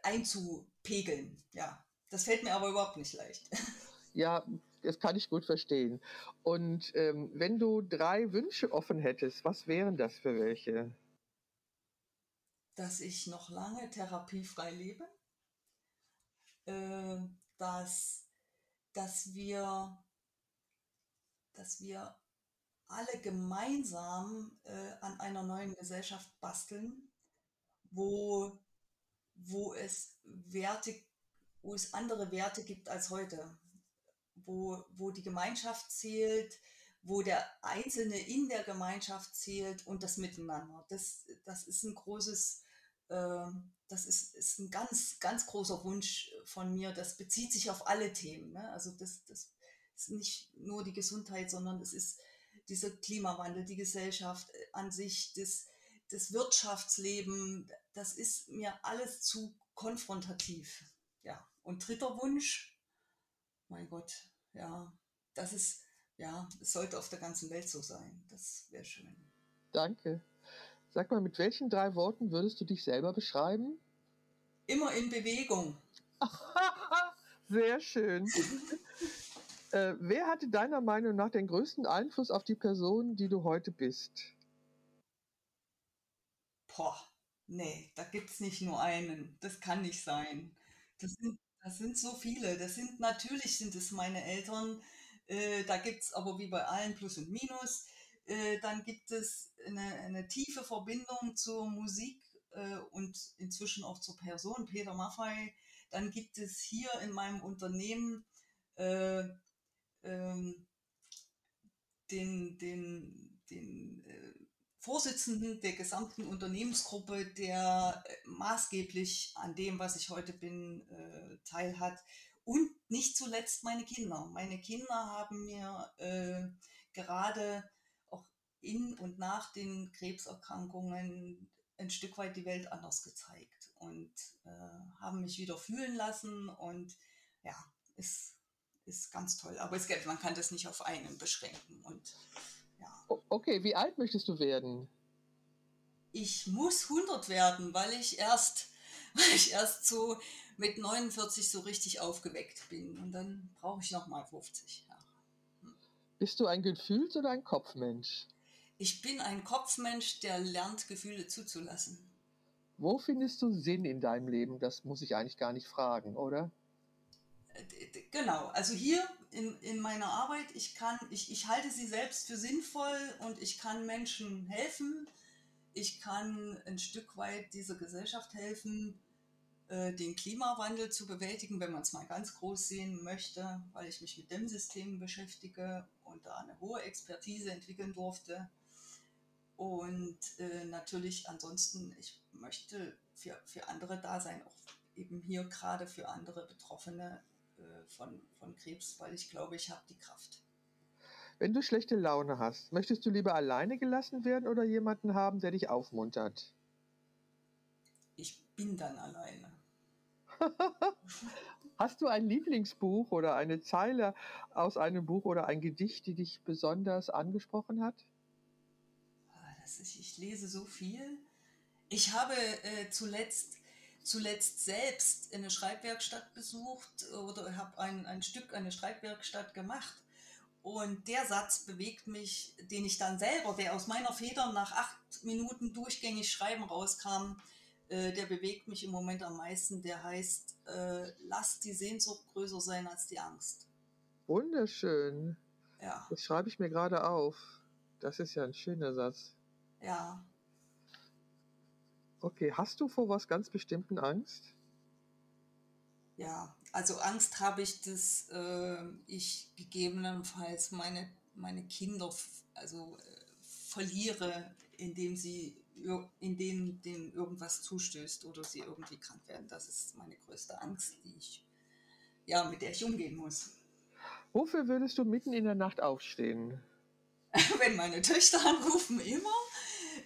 einzupegeln. Ja, das fällt mir aber überhaupt nicht leicht. Ja, das kann ich gut verstehen. Und ähm, wenn du drei Wünsche offen hättest, was wären das für welche? Dass ich noch lange therapiefrei lebe, äh, dass, dass, wir, dass wir alle gemeinsam äh, an einer neuen Gesellschaft basteln, wo wo es Werte, wo es andere Werte gibt als heute, wo, wo die Gemeinschaft zählt, wo der Einzelne in der Gemeinschaft zählt und das Miteinander. Das, das ist ein großes, äh, das ist, ist ein ganz, ganz großer Wunsch von mir. Das bezieht sich auf alle Themen. Ne? Also das, das ist nicht nur die Gesundheit, sondern es ist dieser Klimawandel, die Gesellschaft an sich, das, das Wirtschaftsleben, das ist mir alles zu konfrontativ. Ja, und dritter Wunsch, mein Gott, ja, das ist, ja, es sollte auf der ganzen Welt so sein. Das wäre schön. Danke. Sag mal, mit welchen drei Worten würdest du dich selber beschreiben? Immer in Bewegung. Sehr schön. äh, wer hatte deiner Meinung nach den größten Einfluss auf die Person, die du heute bist? Boah, nee, da gibt es nicht nur einen. Das kann nicht sein. Das sind, das sind so viele. Das sind, natürlich sind es meine Eltern. Äh, da gibt es aber wie bei allen Plus und Minus. Äh, dann gibt es eine, eine tiefe Verbindung zur Musik äh, und inzwischen auch zur Person, Peter Maffei. Dann gibt es hier in meinem Unternehmen äh, ähm, den, den, den äh, Vorsitzenden der gesamten Unternehmensgruppe, der äh, maßgeblich an dem, was ich heute bin, teilhat. Und nicht zuletzt meine Kinder. Meine Kinder haben mir gerade in und nach den Krebserkrankungen ein Stück weit die Welt anders gezeigt und äh, haben mich wieder fühlen lassen und ja, ist, ist ganz toll. Aber es gibt, man kann das nicht auf einen beschränken und Okay, wie alt möchtest du werden? Ich muss 100 werden, weil ich erst, weil ich erst so mit 49 so richtig aufgeweckt bin. Und dann brauche ich noch mal 50 Jahre. Hm. Bist du ein Gefühls- oder ein Kopfmensch? Ich bin ein Kopfmensch, der lernt, Gefühle zuzulassen. Wo findest du Sinn in deinem Leben? Das muss ich eigentlich gar nicht fragen, oder? Genau, also hier in, in meiner Arbeit, ich kann, ich, ich halte sie selbst für sinnvoll und ich kann Menschen helfen. Ich kann ein Stück weit dieser Gesellschaft helfen, äh, den Klimawandel zu bewältigen, wenn man es mal ganz groß sehen möchte, weil ich mich mit dem System beschäftige und da eine hohe Expertise entwickeln durfte. Und äh, natürlich ansonsten, ich möchte für, für andere da sein, auch eben hier gerade für andere Betroffene äh, von, von Krebs, weil ich glaube, ich habe die Kraft. Wenn du schlechte Laune hast, möchtest du lieber alleine gelassen werden oder jemanden haben, der dich aufmuntert? Ich bin dann alleine. Hast du ein Lieblingsbuch oder eine Zeile aus einem Buch oder ein Gedicht, die dich besonders angesprochen hat? Also ich, ich lese so viel. Ich habe äh, zuletzt, zuletzt selbst eine Schreibwerkstatt besucht oder habe ein, ein Stück, eine Schreibwerkstatt gemacht. Und der Satz bewegt mich, den ich dann selber, der aus meiner Feder nach acht Minuten durchgängig Schreiben rauskam, äh, der bewegt mich im Moment am meisten. Der heißt, äh, lass die Sehnsucht größer sein als die Angst. Wunderschön. Ja, Das schreibe ich mir gerade auf. Das ist ja ein schöner Satz. Ja. Okay, hast du vor was ganz bestimmten Angst? Ja, also Angst habe ich, dass äh, ich gegebenenfalls meine, meine Kinder also, äh, verliere, indem sie indem dem irgendwas zustößt oder sie irgendwie krank werden. Das ist meine größte Angst, die ich, ja, mit der ich umgehen muss. Wofür würdest du mitten in der Nacht aufstehen? wenn meine Töchter anrufen, immer.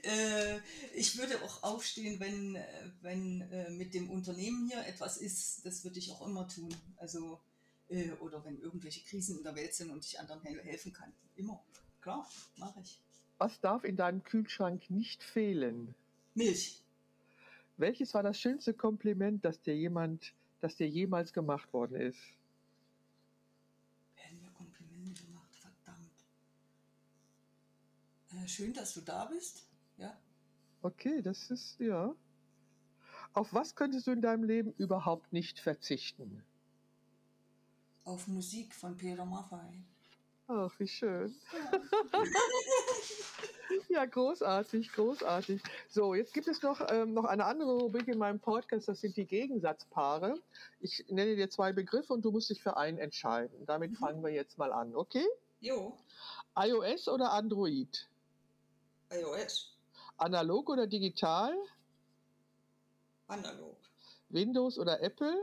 Äh, ich würde auch aufstehen, wenn, äh, wenn äh, mit dem Unternehmen hier etwas ist. Das würde ich auch immer tun. Also, äh, oder wenn irgendwelche Krisen in der Welt sind und ich anderen hel helfen kann. Immer. Klar, mache ich. Was darf in deinem Kühlschrank nicht fehlen? Milch. Welches war das schönste Kompliment, das dir jemand, das dir jemals gemacht worden ist? Werden mir Komplimente gemacht, verdammt. Äh, schön, dass du da bist. Ja. Okay, das ist ja. Auf was könntest du in deinem Leben überhaupt nicht verzichten? Auf Musik von Peter Maffay. Ach, wie schön. Ja, großartig, großartig. So, jetzt gibt es noch, ähm, noch eine andere Rubrik in meinem Podcast, das sind die Gegensatzpaare. Ich nenne dir zwei Begriffe und du musst dich für einen entscheiden. Damit Mhm. fangen wir jetzt mal an, okay? Jo, iOS oder Android? iOS. Analog oder digital? Analog. Windows oder Apple?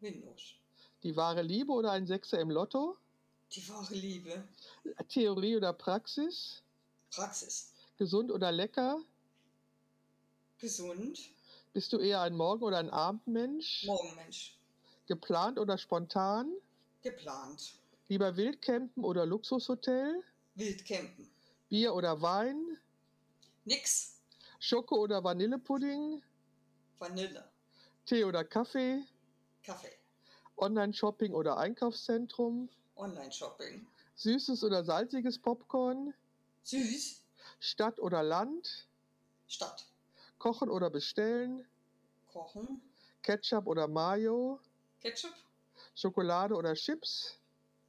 Windows. Die wahre Liebe oder ein Sechser im Lotto? Die wahre Liebe. Theorie oder Praxis? Praxis. Gesund oder lecker? Gesund. Bist du eher ein Morgen- oder ein Abendmensch? Morgenmensch. Geplant oder spontan? Geplant. Lieber Wildcampen oder Luxushotel? Wildcampen. Bier oder Wein? Nix. Schoko oder Vanillepudding? Vanille. Tee oder Kaffee? Kaffee. Online-Shopping oder Einkaufszentrum? Online-Shopping. Süßes oder salziges Popcorn? Süß. Stadt oder Land? Stadt. Kochen oder bestellen? Kochen. Ketchup oder Mayo? Ketchup. Schokolade oder Chips?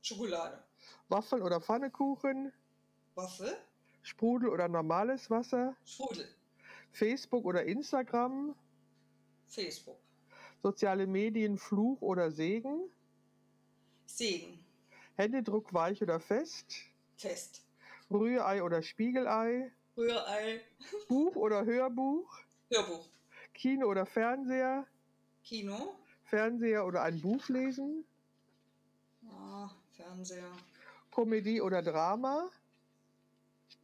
Schokolade. Waffeln oder Pfannekuchen? Waffel. Sprudel oder normales Wasser? Sprudel. Facebook oder Instagram? Facebook. Soziale Medien Fluch oder Segen? Segen. Händedruck weich oder fest? Fest. Rührei oder Spiegelei? Rührei. Buch oder Hörbuch? Hörbuch. Kino oder Fernseher? Kino. Fernseher oder ein Buch lesen? Ah, Fernseher. Komödie oder Drama?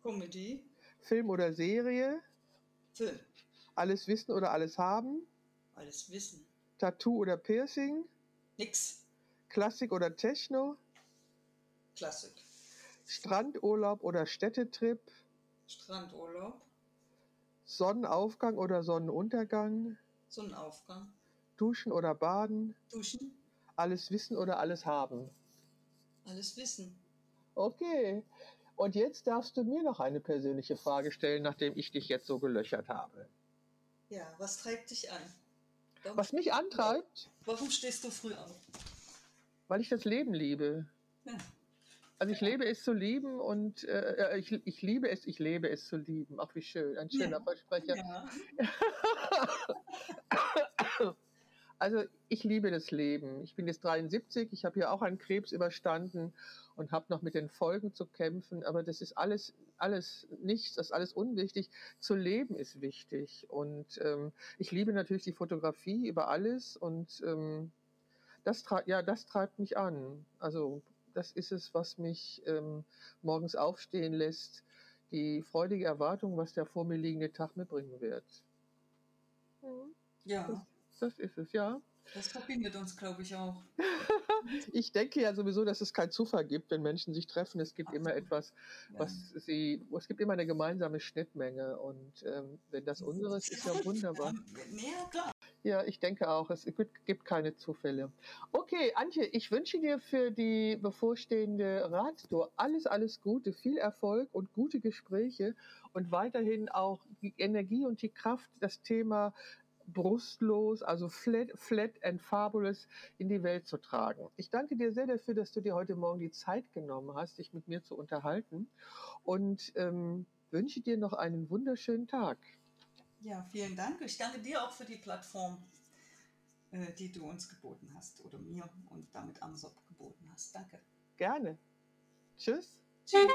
Comedy. Film oder Serie? Film. Alles wissen oder alles haben? Alles wissen. Tattoo oder Piercing? Nix. Klassik oder Techno? Klassik. Strandurlaub oder Städtetrip? Strandurlaub. Sonnenaufgang oder Sonnenuntergang? Sonnenaufgang. Duschen oder Baden? Duschen. Alles wissen oder alles haben? Alles wissen. Okay. Und jetzt darfst du mir noch eine persönliche Frage stellen, nachdem ich dich jetzt so gelöchert habe. Ja, was treibt dich an? Warum, Was mich antreibt, warum stehst du früh auf? weil ich das Leben liebe. Ja. Also ich lebe es zu lieben und äh, ich, ich liebe es, ich lebe es zu lieben. Ach, wie schön, ein schöner Ja. Versprecher. Ja. Also ich liebe das Leben. Ich bin jetzt 73, ich habe ja auch einen Krebs überstanden und habe noch mit den Folgen zu kämpfen, aber das ist alles, alles nichts, das ist alles unwichtig. Zu leben ist wichtig und ähm, ich liebe natürlich die Fotografie über alles und ähm, das, ja, das treibt mich an. Also das ist es, was mich ähm, morgens aufstehen lässt, die freudige Erwartung, was der vor mir liegende Tag mir bringen wird. Mhm. ja. Das ist es, ja. Das verbindet uns, glaube ich, auch. ich denke ja sowieso, dass es keinen Zufall gibt, wenn Menschen sich treffen. Es gibt immer etwas, was ja. sie, es gibt immer eine gemeinsame Schnittmenge. Und ähm, wenn das unsere ist, ist ja wunderbar. Ja, klar. Ja, ich denke auch, es gibt keine Zufälle. Okay, Antje, ich wünsche dir für die bevorstehende Radtour alles, alles Gute, viel Erfolg und gute Gespräche und weiterhin auch die Energie und die Kraft, das Thema brustlos, also flat, flat and fabulous in die Welt zu tragen. Ich danke dir sehr dafür, dass du dir heute Morgen die Zeit genommen hast, dich mit mir zu unterhalten und ähm, wünsche dir noch einen wunderschönen Tag. Ja, vielen Dank. Ich danke dir auch für die Plattform, äh, die du uns geboten hast oder mir und damit Amsop geboten hast. Danke. Gerne. Tschüss. Tschüss.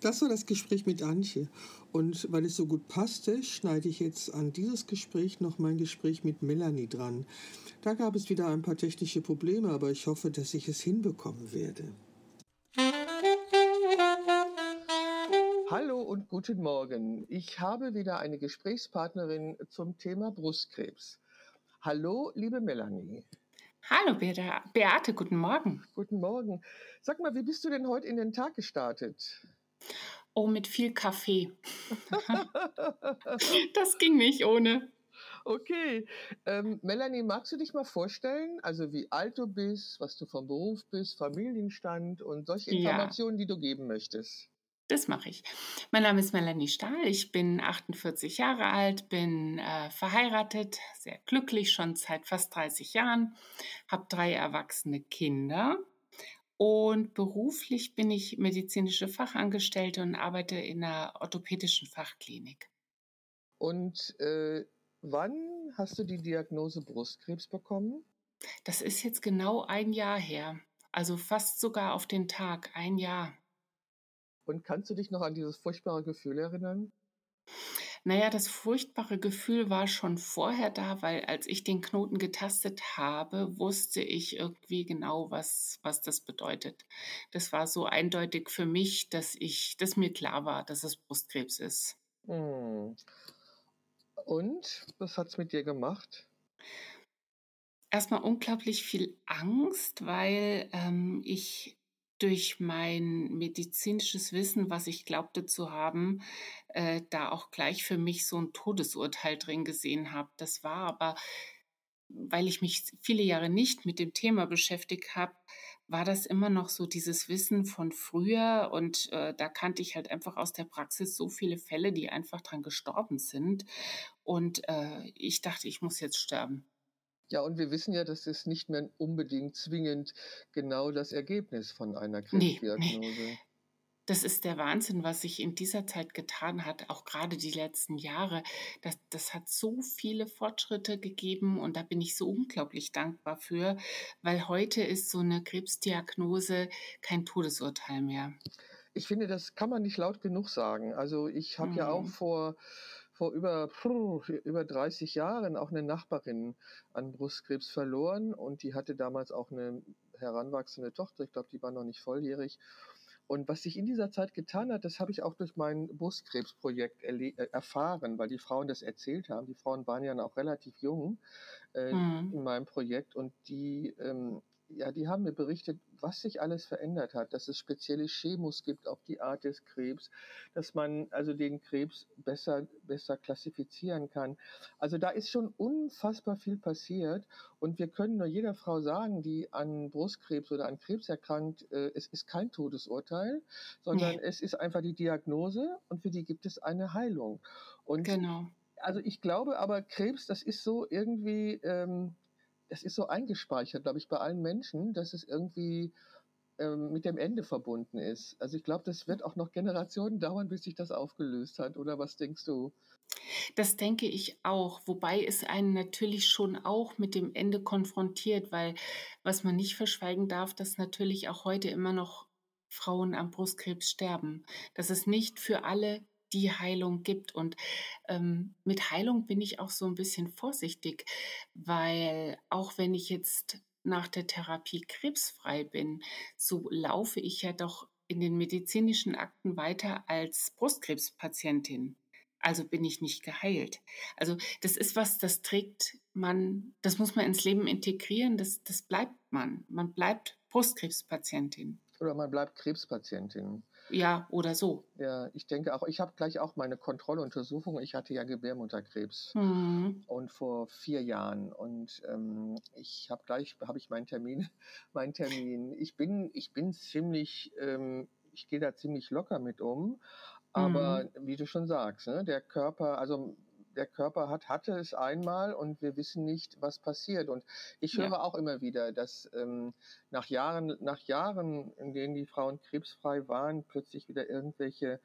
Das war das Gespräch mit Antje. Und weil es so gut passte, schneide ich jetzt an dieses Gespräch noch mein Gespräch mit Melanie dran. Da gab es wieder ein paar technische Probleme, aber ich hoffe, dass ich es hinbekommen werde. Hallo und guten Morgen. Ich habe wieder eine Gesprächspartnerin zum Thema Brustkrebs. Hallo, liebe Melanie. Hallo Beate, guten Morgen. Guten Morgen. Sag mal, wie bist du denn heute in den Tag gestartet? Oh, mit viel Kaffee. das ging nicht ohne. Okay. Ähm, Melanie, magst du dich mal vorstellen, also wie alt du bist, was du vom Beruf bist, Familienstand und solche Informationen, ja. die du geben möchtest? Das mache ich. Mein Name ist Melanie Stahl. Ich bin 48 Jahre alt, bin äh, verheiratet, sehr glücklich, schon seit fast 30 Jahren, habe drei erwachsene Kinder und beruflich bin ich medizinische Fachangestellte und arbeite in einer orthopädischen Fachklinik. Und äh, wann hast du die Diagnose Brustkrebs bekommen? Das ist jetzt genau ein Jahr her. Also fast sogar auf den Tag, ein Jahr. Und kannst du dich noch an dieses furchtbare Gefühl erinnern? Naja, das furchtbare Gefühl war schon vorher da, weil als ich den Knoten getastet habe, wusste ich irgendwie genau, was, was das bedeutet. Das war so eindeutig für mich, dass ich, dass mir klar war, dass es Brustkrebs ist. Hm. Und was hat es mit dir gemacht? Erstmal unglaublich viel Angst, weil ähm, ich durch mein medizinisches Wissen, was ich glaubte zu haben, äh, da auch gleich für mich so ein Todesurteil drin gesehen habe. Das war aber, weil ich mich viele Jahre nicht mit dem Thema beschäftigt habe, war das immer noch so dieses Wissen von früher und äh, da kannte ich halt einfach aus der Praxis so viele Fälle, die einfach dran gestorben sind und äh, ich dachte, ich muss jetzt sterben. Ja, und wir wissen ja, das ist nicht mehr unbedingt zwingend genau das Ergebnis von einer Krebsdiagnose. Nee, nee. Das ist der Wahnsinn, was sich in dieser Zeit getan hat, auch gerade die letzten Jahre. Das, das hat so viele Fortschritte gegeben und da bin ich so unglaublich dankbar für, weil heute ist so eine Krebsdiagnose kein Todesurteil mehr. Ich finde, das kann man nicht laut genug sagen. Also ich habe mhm. ja auch mhm. vor vor über, über 30 Jahren auch eine Nachbarin an Brustkrebs verloren und die hatte damals auch eine heranwachsende Tochter. Ich glaube, die war noch nicht volljährig. Und was sich in dieser Zeit getan hat, das habe ich auch durch mein Brustkrebsprojekt äh, erfahren, weil die Frauen das erzählt haben. Die Frauen waren ja auch relativ jung äh, mhm. in meinem Projekt und die ähm, ja, die haben mir berichtet, was sich alles verändert hat, dass es spezielle Chemus gibt auf die Art des Krebs, dass man also den Krebs besser, besser klassifizieren kann. Also da ist schon unfassbar viel passiert und wir können nur jeder Frau sagen, die an Brustkrebs oder an Krebs erkrankt, äh, es ist kein Todesurteil, sondern nee. es ist einfach die Diagnose und für die gibt es eine Heilung. Und genau. Also ich glaube aber, Krebs, das ist so irgendwie, ähm, es ist so eingespeichert, glaube ich, bei allen Menschen, dass es irgendwie ähm, mit dem Ende verbunden ist. Also ich glaube, das wird auch noch Generationen dauern, bis sich das aufgelöst hat. Oder was denkst du? Das denke ich auch, wobei es einen natürlich schon auch mit dem Ende konfrontiert, weil was man nicht verschweigen darf, dass natürlich auch heute immer noch Frauen am Brustkrebs sterben. Dass es nicht für alle die Heilung gibt. Und ähm, mit Heilung bin ich auch so ein bisschen vorsichtig, weil auch wenn ich jetzt nach der Therapie krebsfrei bin, so laufe ich ja doch in den medizinischen Akten weiter als Brustkrebspatientin. also bin ich nicht geheilt. Also das ist was, das trägt man, das muss man ins Leben integrieren, das, das bleibt man. Man bleibt Brustkrebspatientin. Oder man bleibt Krebspatientin. Ja, oder so. Ja, ich denke auch, ich habe gleich auch meine Kontrolluntersuchung. Ich hatte ja Gebärmutterkrebs Mhm. und vor vier Jahren und ähm, ich habe gleich habe ich meinen Termin, meinen Termin. Ich bin ich bin ziemlich, ähm, ich gehe da ziemlich locker mit um, aber Mhm. wie du schon sagst, ne, der Körper, also der Körper hat, hatte es einmal und wir wissen nicht, was passiert. Und ich Ja. höre auch immer wieder, dass ähm, nach Jahren, nach Jahren, in denen die Frauen krebsfrei waren, plötzlich wieder irgendwelche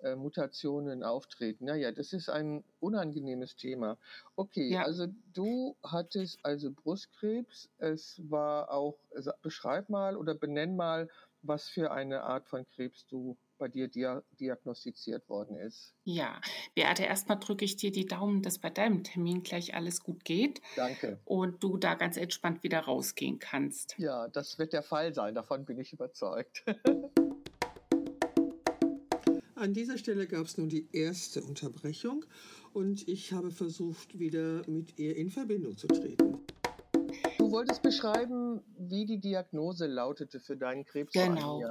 äh, Mutationen auftreten. Naja, das ist ein unangenehmes Thema. Okay, Ja. also du hattest also Brustkrebs. Es war auch, beschreib mal oder benenn mal, was für eine Art von Krebs du bei dir dia diagnostiziert worden ist. Ja, Beate, erstmal drücke ich dir die Daumen, dass bei deinem Termin gleich alles gut geht Danke. und du da ganz entspannt wieder rausgehen kannst. Ja, das wird der Fall sein, davon bin ich überzeugt. An dieser Stelle gab es nun die erste Unterbrechung und ich habe versucht, wieder mit ihr in Verbindung zu treten. Du wolltest beschreiben, wie die Diagnose lautete für deinen Krebs. Genau.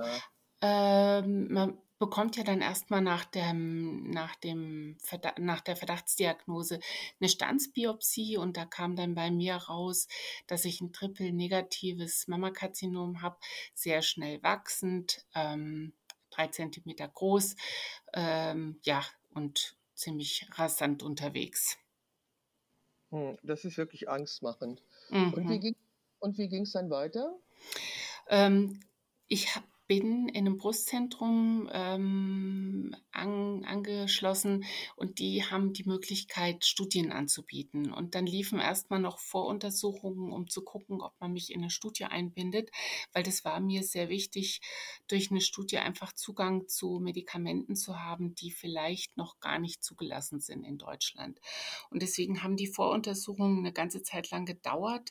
Ähm, man bekommt ja dann erstmal nach dem, nach dem Verda nach der Verdachtsdiagnose eine Stanzbiopsie und da kam dann bei mir raus, dass ich ein triple-negatives Mammakarzinom habe, sehr schnell wachsend, ähm, drei Zentimeter groß, ähm, ja, und ziemlich rasant unterwegs. Hm, das ist wirklich angstmachend. Und wie Mhm. ging und wie ging es dann weiter? Ähm, ich hab, bin in einem Brustzentrum ähm, an, angeschlossen und die haben die Möglichkeit, Studien anzubieten. Und dann liefen erstmal noch Voruntersuchungen, um zu gucken, ob man mich in eine Studie einbindet, weil das war mir sehr wichtig, durch eine Studie einfach Zugang zu Medikamenten zu haben, die vielleicht noch gar nicht zugelassen sind in Deutschland. Und deswegen haben die Voruntersuchungen eine ganze Zeit lang gedauert.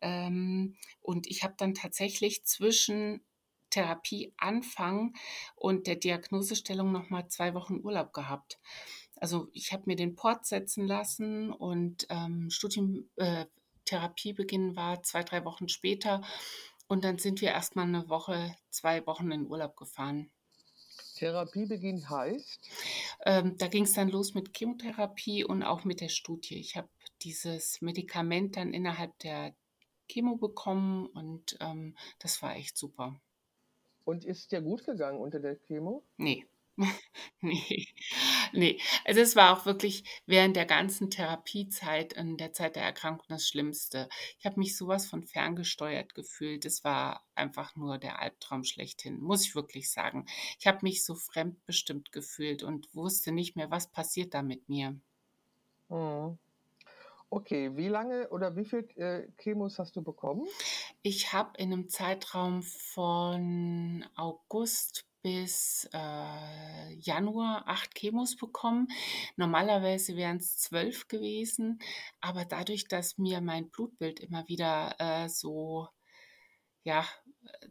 Ähm, und ich habe dann tatsächlich zwischen Therapieanfang und der Diagnosestellung noch mal zwei Wochen Urlaub gehabt. Also ich habe mir den Port setzen lassen und ähm, Studium, äh, Therapiebeginn war zwei, drei Wochen später. Und dann sind wir erstmal eine Woche, zwei Wochen in Urlaub gefahren. Therapiebeginn heißt, Ähm, da ging es dann los mit Chemotherapie und auch mit der Studie. Ich habe dieses Medikament dann innerhalb der Chemo bekommen und ähm, das war echt super. Und ist dir gut gegangen unter der Chemo? Nee. Nee, nee. Also es war auch wirklich während der ganzen Therapiezeit, in der Zeit der Erkrankung das Schlimmste. Ich habe mich sowas von ferngesteuert gefühlt. Es war einfach nur der Albtraum schlechthin, muss ich wirklich sagen. Ich habe mich so fremdbestimmt gefühlt und wusste nicht mehr, was passiert da mit mir. Hm. Okay, wie lange oder wie viel äh, Chemos hast du bekommen? Ich habe in einem Zeitraum von August bis äh, Januar acht Chemos bekommen. Normalerweise wären es zwölf gewesen, aber dadurch, dass mir mein Blutbild immer wieder äh, so, ja,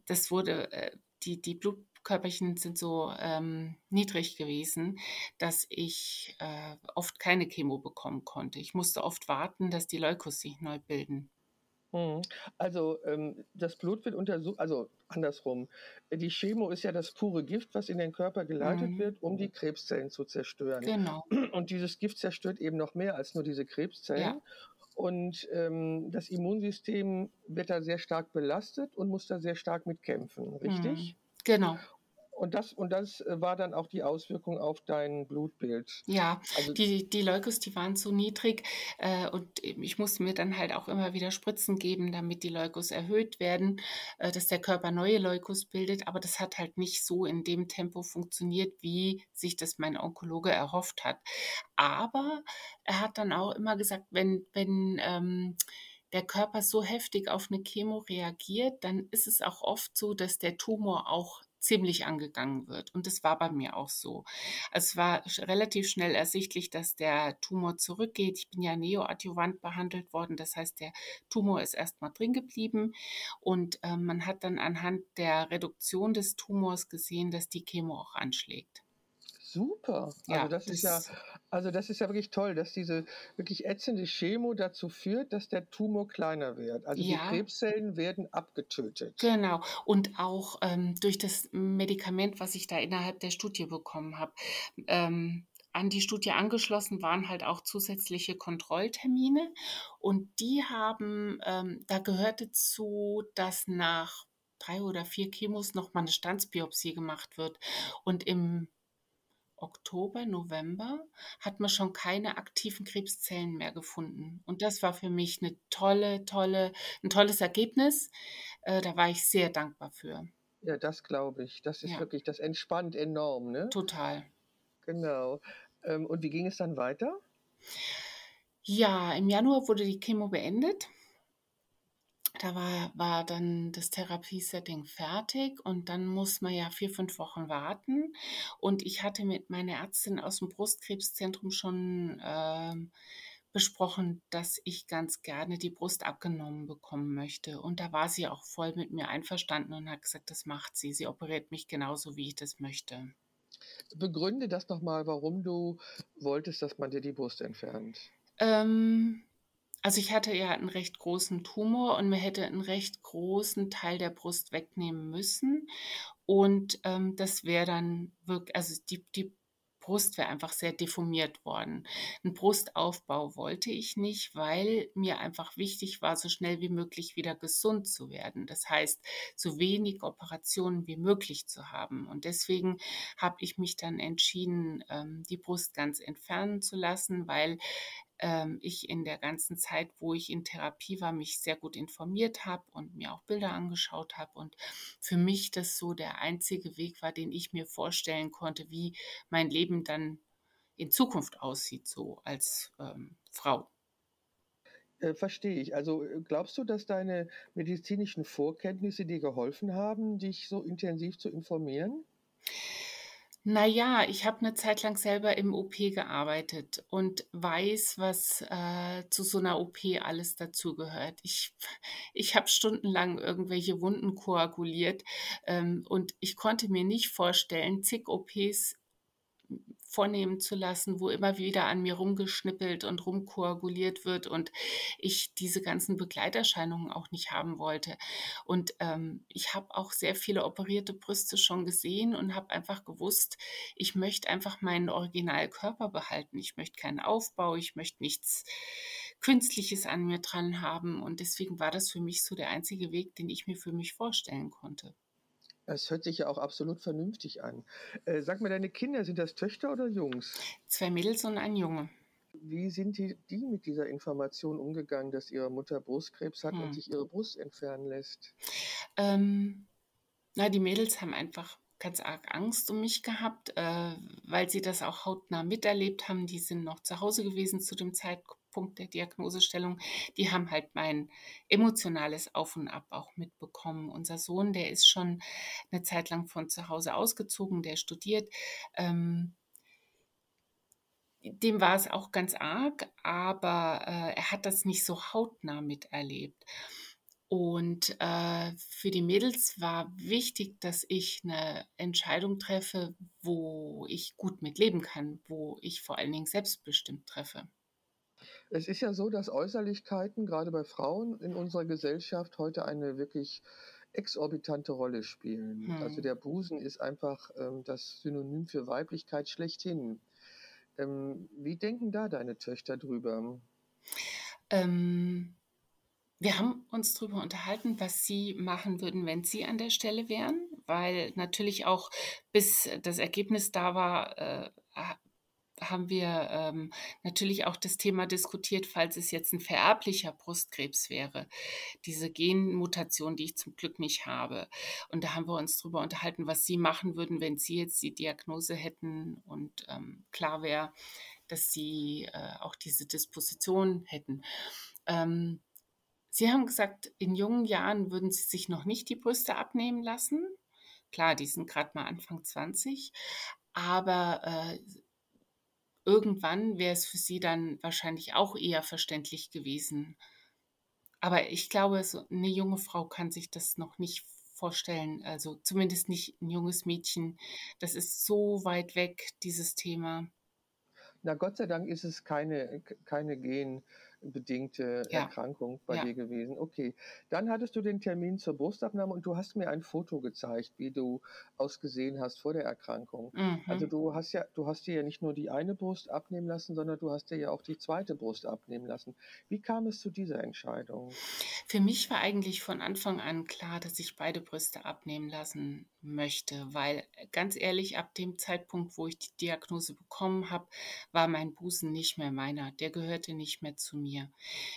das wurde, äh, die, die Blutkörperchen sind so ähm, niedrig gewesen, dass ich äh, oft keine Chemo bekommen konnte. Ich musste oft warten, dass die Leukos sich neu bilden. Hm. Also ähm, das Blut wird untersucht, also andersrum. Die Chemo ist ja das pure Gift, was in den Körper geleitet Mhm. wird, um die Krebszellen zu zerstören. Genau. Und dieses Gift zerstört eben noch mehr als nur diese Krebszellen. Ja. Und ähm, das Immunsystem wird da sehr stark belastet und muss da sehr stark mitkämpfen, richtig? Mhm. Genau. Und das, und das äh, war dann auch die Auswirkung auf dein Blutbild. Ja, Also die, die Leukos, die waren so niedrig äh, und ich musste mir dann halt auch immer wieder Spritzen geben, damit die Leukos erhöht werden, äh, dass der Körper neue Leukos bildet. Aber das hat halt nicht so in dem Tempo funktioniert, wie sich das mein Onkologe erhofft hat. Aber er hat dann auch immer gesagt, wenn, wenn ähm, der Körper so heftig auf eine Chemo reagiert, dann ist es auch oft so, dass der Tumor auch ziemlich angegangen wird. Und das war bei mir auch so. Also es war relativ schnell ersichtlich, dass der Tumor zurückgeht. Ich bin ja neoadjuvant behandelt worden, das heißt, der Tumor ist erstmal drin geblieben und ähm, man hat dann anhand der Reduktion des Tumors gesehen, dass die Chemo auch anschlägt. Super. Ja, Also das ist ja, das also das ist ja wirklich toll, dass diese wirklich ätzende Chemo dazu führt, dass der Tumor kleiner wird. Also die ja. Krebszellen werden abgetötet. Genau. Und auch ähm, durch das Medikament, was ich da innerhalb der Studie bekommen habe. Ähm, an die Studie angeschlossen waren halt auch zusätzliche Kontrolltermine und die haben, ähm, da gehörte zu, dass nach drei oder vier Chemos nochmal eine Standsbiopsie gemacht wird. Und im Oktober, November hat man schon keine aktiven Krebszellen mehr gefunden. Und das war für mich eine tolle, tolle, ein tolles Ergebnis. Äh, da war ich sehr dankbar für. Ja, das glaube ich. Das ist Ja, wirklich, das entspannt enorm, ne? total. Genau. Ähm, und wie ging es dann weiter? Ja, im Januar wurde die Chemo beendet. Da war, war dann das Therapiesetting fertig und dann muss man ja vier, fünf Wochen warten. Und ich hatte mit meiner Ärztin aus dem Brustkrebszentrum schon ähm, besprochen, dass ich ganz gerne die Brust abgenommen bekommen möchte. Und da war sie auch voll mit mir einverstanden und hat gesagt, das macht sie. Sie operiert mich genauso, wie ich das möchte. Begründe das nochmal, warum du wolltest, dass man dir die Brust entfernt. Ähm, also ich hatte ja einen recht großen Tumor und mir hätte einen recht großen Teil der Brust wegnehmen müssen. Und ähm, das wäre dann wirklich, also die, die Brust wäre einfach sehr deformiert worden. Einen Brustaufbau wollte ich nicht, weil mir einfach wichtig war, so schnell wie möglich wieder gesund zu werden. Das heißt, so wenig Operationen wie möglich zu haben. Und deswegen habe ich mich dann entschieden, ähm, die Brust ganz entfernen zu lassen, weil ich in der ganzen Zeit, wo ich in Therapie war, mich sehr gut informiert habe und mir auch Bilder angeschaut habe und für mich das so der einzige Weg war, den ich mir vorstellen konnte, wie mein Leben dann in Zukunft aussieht, so als ähm, Frau. Äh, verstehe ich. Also äh, glaubst du, dass deine medizinischen Vorkenntnisse dir geholfen haben, dich so intensiv zu informieren? Na ja, ich habe eine Zeit lang selber im OP gearbeitet und weiß, was, äh, zu so einer OP alles dazugehört. Ich ich habe stundenlang irgendwelche Wunden koaguliert, ähm, und ich konnte mir nicht vorstellen, zig OPs vornehmen zu lassen, wo immer wieder an mir rumgeschnippelt und rumkoaguliert wird und ich diese ganzen Begleiterscheinungen auch nicht haben wollte. Und ähm, ich habe auch sehr viele operierte Brüste schon gesehen und habe einfach gewusst, ich möchte einfach meinen Originalkörper behalten. Ich möchte keinen Aufbau, ich möchte nichts Künstliches an mir dran haben. Und deswegen war das für mich so der einzige Weg, den ich mir für mich vorstellen konnte. Das hört sich ja auch absolut vernünftig an. Äh, sag mal, deine Kinder, sind das Töchter oder Jungs? Zwei Mädels und ein Junge. Wie sind die, die mit dieser Information umgegangen, dass ihre Mutter Brustkrebs hat und Hm. sich ihre Brust entfernen lässt? Ähm, na, die Mädels haben einfach ganz arg Angst um mich gehabt, äh, weil sie das auch hautnah miterlebt haben. Die sind noch zu Hause gewesen zu dem Zeitpunkt der Diagnosestellung. Die haben halt mein emotionales Auf und Ab auch mitbekommen. Unser Sohn, der ist schon eine Zeit lang von zu Hause ausgezogen, der studiert. Ähm, dem war es auch ganz arg, aber äh, er hat das nicht so hautnah miterlebt. Und äh, für die Mädels war wichtig, dass ich eine Entscheidung treffe, wo ich gut mit leben kann, wo ich vor allen Dingen selbstbestimmt treffe. Es ist ja so, dass Äußerlichkeiten gerade bei Frauen in unserer Gesellschaft heute eine wirklich exorbitante Rolle spielen. Also Hm. der Busen ist einfach ähm, das Synonym für Weiblichkeit schlechthin. Ähm, wie denken da deine Töchter drüber? Ähm, wir haben uns darüber unterhalten, was sie machen würden, wenn sie an der Stelle wären, weil natürlich auch bis das Ergebnis da war, äh, haben wir ähm, natürlich auch das Thema diskutiert, falls es jetzt ein vererblicher Brustkrebs wäre, diese Genmutation, die ich zum Glück nicht habe. Und da haben wir uns darüber unterhalten, was sie machen würden, wenn sie jetzt die Diagnose hätten und ähm, klar wäre, dass sie äh, auch diese Disposition hätten. Ähm, Sie haben gesagt, in jungen Jahren würden Sie sich noch nicht die Brüste abnehmen lassen. Klar, die sind gerade mal Anfang 20, aber äh, irgendwann wäre es für Sie dann wahrscheinlich auch eher verständlich gewesen. Aber ich glaube, so eine junge Frau kann sich das noch nicht vorstellen. Also zumindest nicht ein junges Mädchen. Das ist so weit weg, dieses Thema. Na, Gott sei Dank ist es keine, keine Gen bedingte Ja, Erkrankung bei ja. dir gewesen. Okay, dann hattest du den Termin zur Brustabnahme und du hast mir ein Foto gezeigt, wie du ausgesehen hast vor der Erkrankung. Also Mhm. du hast ja, du hast dir ja nicht nur die eine Brust abnehmen lassen, sondern du hast dir ja auch die zweite Brust abnehmen lassen. Wie kam es zu dieser Entscheidung? Für mich war eigentlich von Anfang an klar, dass ich beide Brüste abnehmen lassen möchte, weil ganz ehrlich, ab dem Zeitpunkt, wo ich die Diagnose bekommen habe, war mein Busen nicht mehr meiner. Der gehörte nicht mehr zu mir.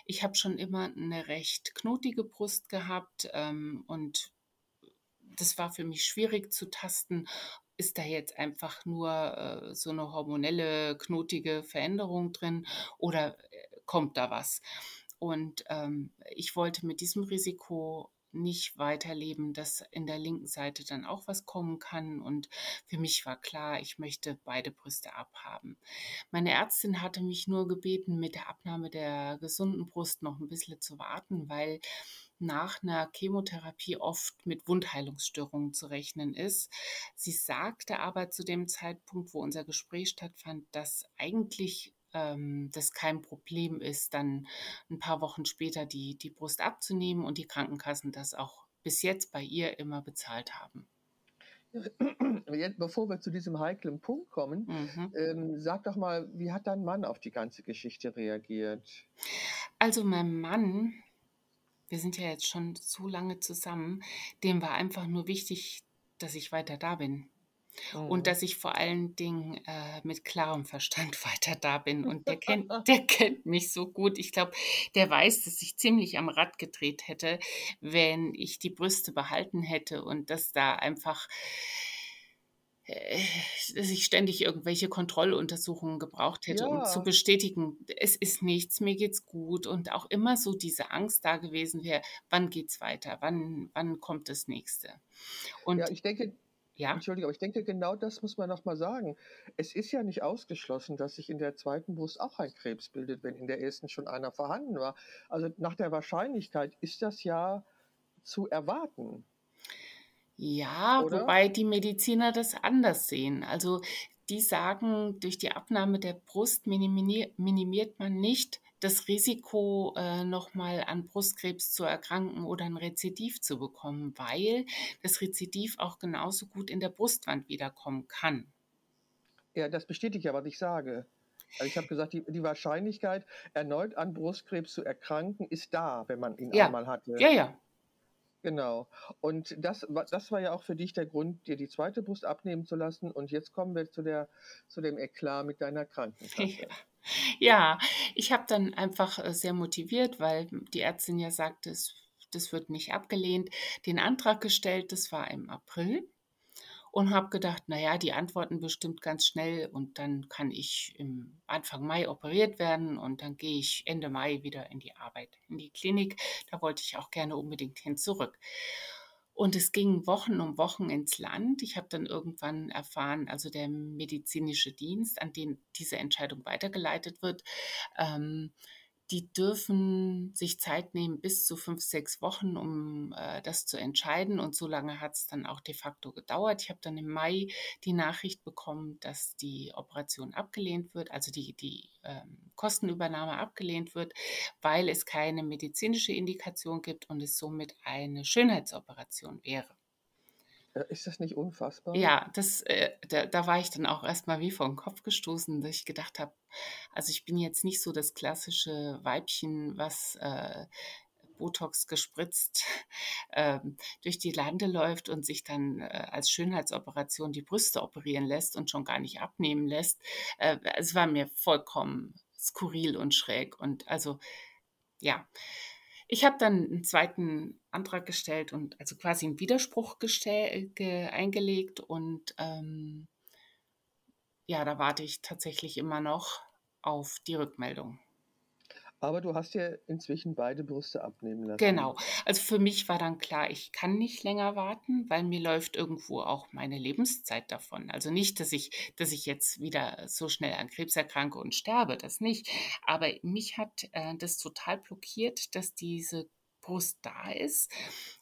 Ich habe schon immer eine recht knotige Brust gehabt ähm, und das war für mich schwierig zu tasten. Ist da jetzt einfach nur äh, so eine hormonelle, knotige Veränderung drin oder äh, kommt da was? Und ähm, ich wollte mit diesem Risiko nicht weiterleben, dass in der linken Seite dann auch was kommen kann. Und für mich war klar, ich möchte beide Brüste abhaben. Meine Ärztin hatte mich nur gebeten, mit der Abnahme der gesunden Brust noch ein bisschen zu warten, weil nach einer Chemotherapie oft mit Wundheilungsstörungen zu rechnen ist. Sie sagte aber zu dem Zeitpunkt, wo unser Gespräch stattfand, dass eigentlich ähm, das kein Problem ist, dann ein paar Wochen später die, die Brust abzunehmen und die Krankenkassen das auch bis jetzt bei ihr immer bezahlt haben. Jetzt, bevor wir zu diesem heiklen Punkt kommen, Mhm. ähm, sag doch mal, wie hat dein Mann auf die ganze Geschichte reagiert? Also mein Mann, wir sind ja jetzt schon so lange zusammen, dem war einfach nur wichtig, dass ich weiter da bin. Und Mhm. dass ich vor allen Dingen äh, mit klarem Verstand weiter da bin. Und der kennt, der kennt mich so gut. Ich glaube, der weiß, dass ich ziemlich am Rad gedreht hätte, wenn ich die Brüste behalten hätte und dass da einfach, äh, dass ich ständig irgendwelche Kontrolluntersuchungen gebraucht hätte, um zu Ja, bestätigen, es ist nichts, mir geht's gut. Und auch immer so diese Angst da gewesen wäre, wann geht's weiter, wann, wann kommt das nächste. ja, Und ich denke, ja, Entschuldige, aber ich denke, genau das muss man noch mal sagen. Es ist ja nicht ausgeschlossen, dass sich in der zweiten Brust auch ein Krebs bildet, wenn in der ersten schon einer vorhanden war. Also nach der Wahrscheinlichkeit ist das ja zu erwarten, Ja, oder? wobei die Mediziner das anders sehen. Also die sagen, durch die Abnahme der Brust minimi- minimiert man nicht das Risiko, äh, nochmal an Brustkrebs zu erkranken oder ein Rezidiv zu bekommen, weil das Rezidiv auch genauso gut in der Brustwand wiederkommen kann. Ja, das bestätigt ja, was ich sage. Also ich habe gesagt, die, die Wahrscheinlichkeit, erneut an Brustkrebs zu erkranken, ist da, wenn man ihn Ja, einmal hatte. ja, ja. Genau. Und das, das war ja auch für dich der Grund, dir die zweite Brust abnehmen zu lassen. Und jetzt kommen wir zu, der, zu dem Eklat mit deiner Krankenkasse. ja. Ich habe dann einfach äh, sehr motiviert, weil die Ärztin ja sagte, es, das wird nicht abgelehnt, den Antrag gestellt, das war im April. und habe gedacht, naja, die antworten bestimmt ganz schnell und dann kann ich im Anfang Mai operiert werden und dann gehe ich Ende Mai wieder in die Arbeit, in die Klinik. Da wollte ich auch gerne unbedingt hin zurück. Und es ging Wochen um Wochen ins Land. Ich habe dann irgendwann erfahren, also der medizinische Dienst, an den diese Entscheidung weitergeleitet wird, ähm, die dürfen sich Zeit nehmen bis zu fünf, sechs Wochen, um äh, das zu entscheiden. Und so lange hat es dann auch de facto gedauert. Ich habe dann im Mai die Nachricht bekommen, dass die Operation abgelehnt wird, also die, die ähm, Kostenübernahme abgelehnt wird, weil es keine medizinische Indikation gibt und es somit eine Schönheitsoperation wäre. Äh, Ist das nicht unfassbar? Ja, das, äh, da, da war ich dann auch erstmal wie vor den Kopf gestoßen, dass ich gedacht habe, also ich bin jetzt nicht so das klassische Weibchen, was äh, Botox gespritzt ähm, durch die Lande läuft und sich dann äh, als Schönheitsoperation die Brüste operieren lässt und schon gar nicht abnehmen lässt. Äh, es war mir vollkommen skurril und schräg. Und also, ja. Ich habe dann einen zweiten Antrag gestellt und also quasi einen Widerspruch ge, eingelegt und ähm, ja, da warte ich tatsächlich immer noch auf die Rückmeldung. Aber du hast ja inzwischen beide Brüste abnehmen lassen. Genau. Also für mich war dann klar, ich kann nicht länger warten, weil mir läuft irgendwo auch meine Lebenszeit davon. Also nicht, dass ich, dass ich jetzt wieder so schnell an Krebs erkranke und sterbe, das nicht. Aber mich hat äh, das total blockiert, dass diese Brust da ist.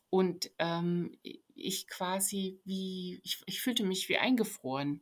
Und ähm, ich quasi wie, ich, ich fühlte mich wie eingefroren.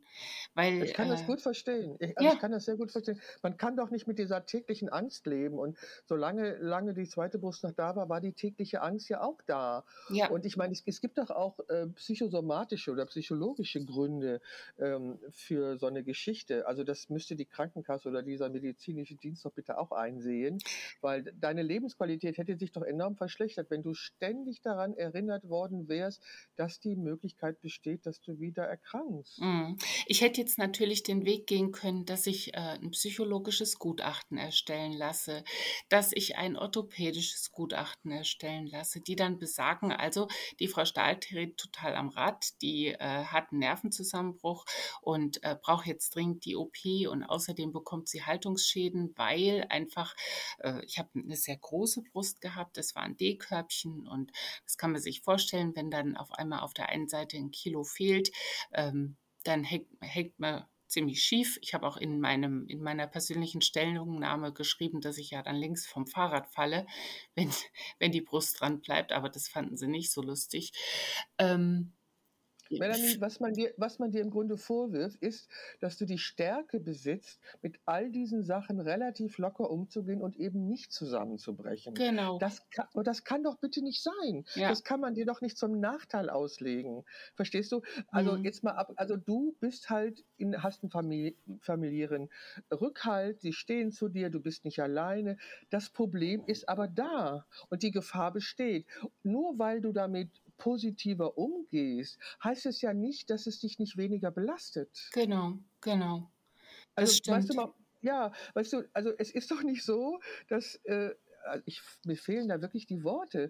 Weil, Ich kann das äh, gut verstehen. Ich, also ich ja, kann das sehr gut verstehen. Man kann doch nicht mit dieser täglichen Angst leben. Und solange lange die zweite Brust noch da war, war die tägliche Angst ja auch da. ja, Und ich meine, es, es gibt doch auch äh, psychosomatische oder psychologische Gründe ähm, für so eine Geschichte. Also das müsste die Krankenkasse oder dieser medizinische Dienst doch bitte auch einsehen, weil deine Lebensqualität hätte sich doch enorm verschlechtert, wenn du ständig daran erinnert worden wärst, dass die Möglichkeit besteht, dass du wieder erkrankst. mm. Ich hätte jetzt natürlich den Weg gehen können, dass ich äh, ein psychologisches Gutachten erstellen lasse, dass ich ein orthopädisches Gutachten erstellen lasse, die dann besagen, also die Frau Stahl dreht total am Rad, die äh, hat einen Nervenzusammenbruch und äh, braucht jetzt dringend die OP und außerdem bekommt sie Haltungsschäden, weil einfach, ich habe eine sehr große Brust gehabt, das war ein D-Körbchen und das kann man sich vorstellen, wenn dann auf einmal auf der einen Seite ein Kilo fehlt, ähm, dann hängt, hängt man ziemlich schief. Ich habe auch in, meinem, in meiner persönlichen Stellungnahme geschrieben, dass ich ja dann links vom Fahrrad falle, wenn, wenn die Brust dran bleibt, aber das fanden sie nicht so lustig. Ähm, Melanie, was man, dir, was man dir im Grunde vorwirft, ist, dass du die Stärke besitzt, mit all diesen Sachen relativ locker umzugehen und eben nicht zusammenzubrechen. genau, Das kann, und das kann doch bitte nicht sein. ja. Das kann man dir doch nicht zum Nachteil auslegen. Verstehst du? Also Mhm. jetzt mal ab, also du bist halt in, hast einen Famili familiären Rückhalt, sie stehen zu dir, du bist nicht alleine. Das Problem ist aber da und die Gefahr besteht. Nur weil du damit positiver umgehst, heißt es ja nicht, dass es dich nicht weniger belastet. Genau, genau. Das Also, weißt du stimmt. mal, ja, weißt du, also es ist doch nicht so, dass äh, also ich, mir fehlen da wirklich die Worte.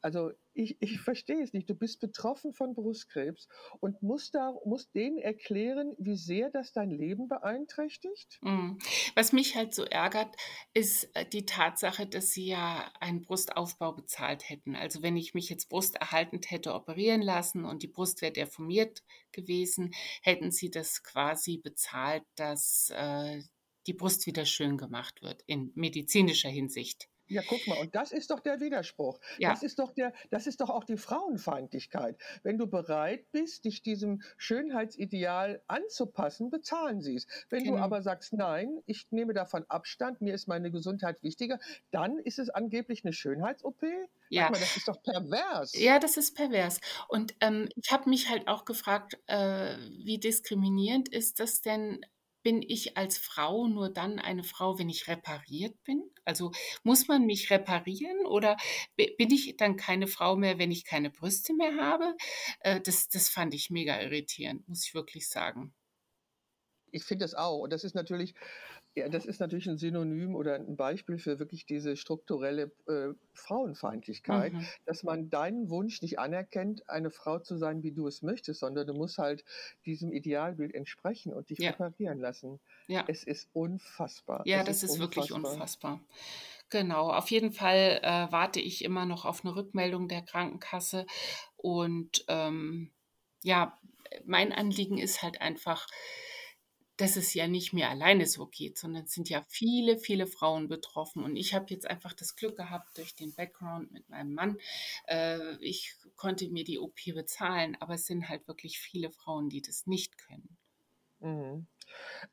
Also ich, ich verstehe es nicht. Du bist betroffen von Brustkrebs und musst, da, musst denen erklären, wie sehr das dein Leben beeinträchtigt. Mhm. Was mich halt so ärgert, ist äh, die Tatsache, dass sie ja einen Brustaufbau bezahlt hätten. Also wenn ich mich jetzt brusterhaltend hätte operieren lassen und die Brust wäre deformiert gewesen, hätten sie das quasi bezahlt, dass äh, die Brust wieder schön gemacht wird in medizinischer Hinsicht. Ja, guck mal, und das ist doch der Widerspruch. Ja, Das ist doch der, das ist doch auch die Frauenfeindlichkeit. Wenn du bereit bist, dich diesem Schönheitsideal anzupassen, bezahlen sie es. Wenn du genau. aber sagst, nein, ich nehme davon Abstand, mir ist meine Gesundheit wichtiger, dann ist es angeblich eine Schönheits-OP? Ja, mal, das ist doch pervers. Ja, das ist pervers. Und ähm, ich habe mich halt auch gefragt, äh, wie diskriminierend ist das denn? Bin ich als Frau nur dann eine Frau, wenn ich repariert bin? Also muss man mich reparieren oder bi- bin ich dann keine Frau mehr, wenn ich keine Brüste mehr habe? Äh, das, das fand ich mega irritierend, muss ich wirklich sagen. Ich finde das auch. Und das ist natürlich, ja, das ist natürlich ein Synonym oder ein Beispiel für wirklich diese strukturelle äh, Frauenfeindlichkeit, Mhm. dass man deinen Wunsch nicht anerkennt, eine Frau zu sein, wie du es möchtest, sondern du musst halt diesem Idealbild entsprechen und dich Ja, reparieren lassen. ja. Es ist unfassbar. Ja, Es das ist ist wirklich unfassbar. unfassbar. Genau, auf jeden Fall äh, warte ich immer noch auf eine Rückmeldung der Krankenkasse. Und ähm, ja, mein Anliegen ist halt einfach, dass es ja nicht mir alleine so geht, sondern es sind ja viele, viele Frauen betroffen. Und ich habe jetzt einfach das Glück gehabt durch den Background mit meinem Mann. Äh, ich konnte mir die OP bezahlen, aber es sind halt wirklich viele Frauen, die das nicht können. Mhm.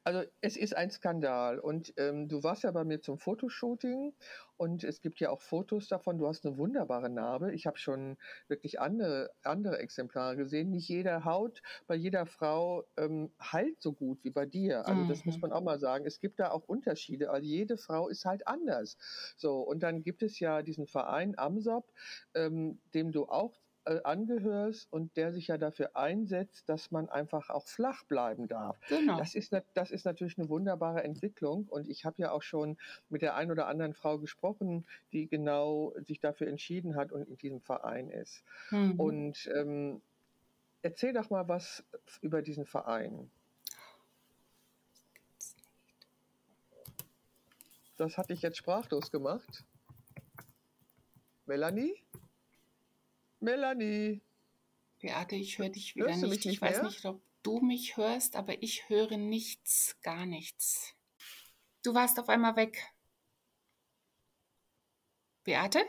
Also es ist ein Skandal und ähm, du warst ja bei mir zum Fotoshooting und es gibt ja auch Fotos davon. Du hast eine wunderbare Narbe. Ich habe schon wirklich andere, andere Exemplare gesehen. Nicht jede Haut bei jeder Frau ähm, heilt so gut wie bei dir. Also das muss Mhm. man auch mal sagen. Es gibt da auch Unterschiede. Also jede Frau ist halt anders. So und dann gibt es ja diesen Verein AMSOP, ähm, dem du auch angehörst und der sich ja dafür einsetzt, dass man einfach auch flach bleiben darf. Genau. Das ist, das ist natürlich eine wunderbare Entwicklung und ich habe ja auch schon mit der einen oder anderen Frau gesprochen, die genau sich dafür entschieden hat und in diesem Verein ist. Mhm. Und ähm, erzähl doch mal was über diesen Verein. Das hat dich jetzt sprachlos gemacht. Melanie? Melanie, Beate, ich höre dich wieder hörst mich nicht. Ich nicht weiß mehr? nicht, ob du mich hörst, aber ich höre nichts, gar nichts. Du warst auf einmal weg. Beate?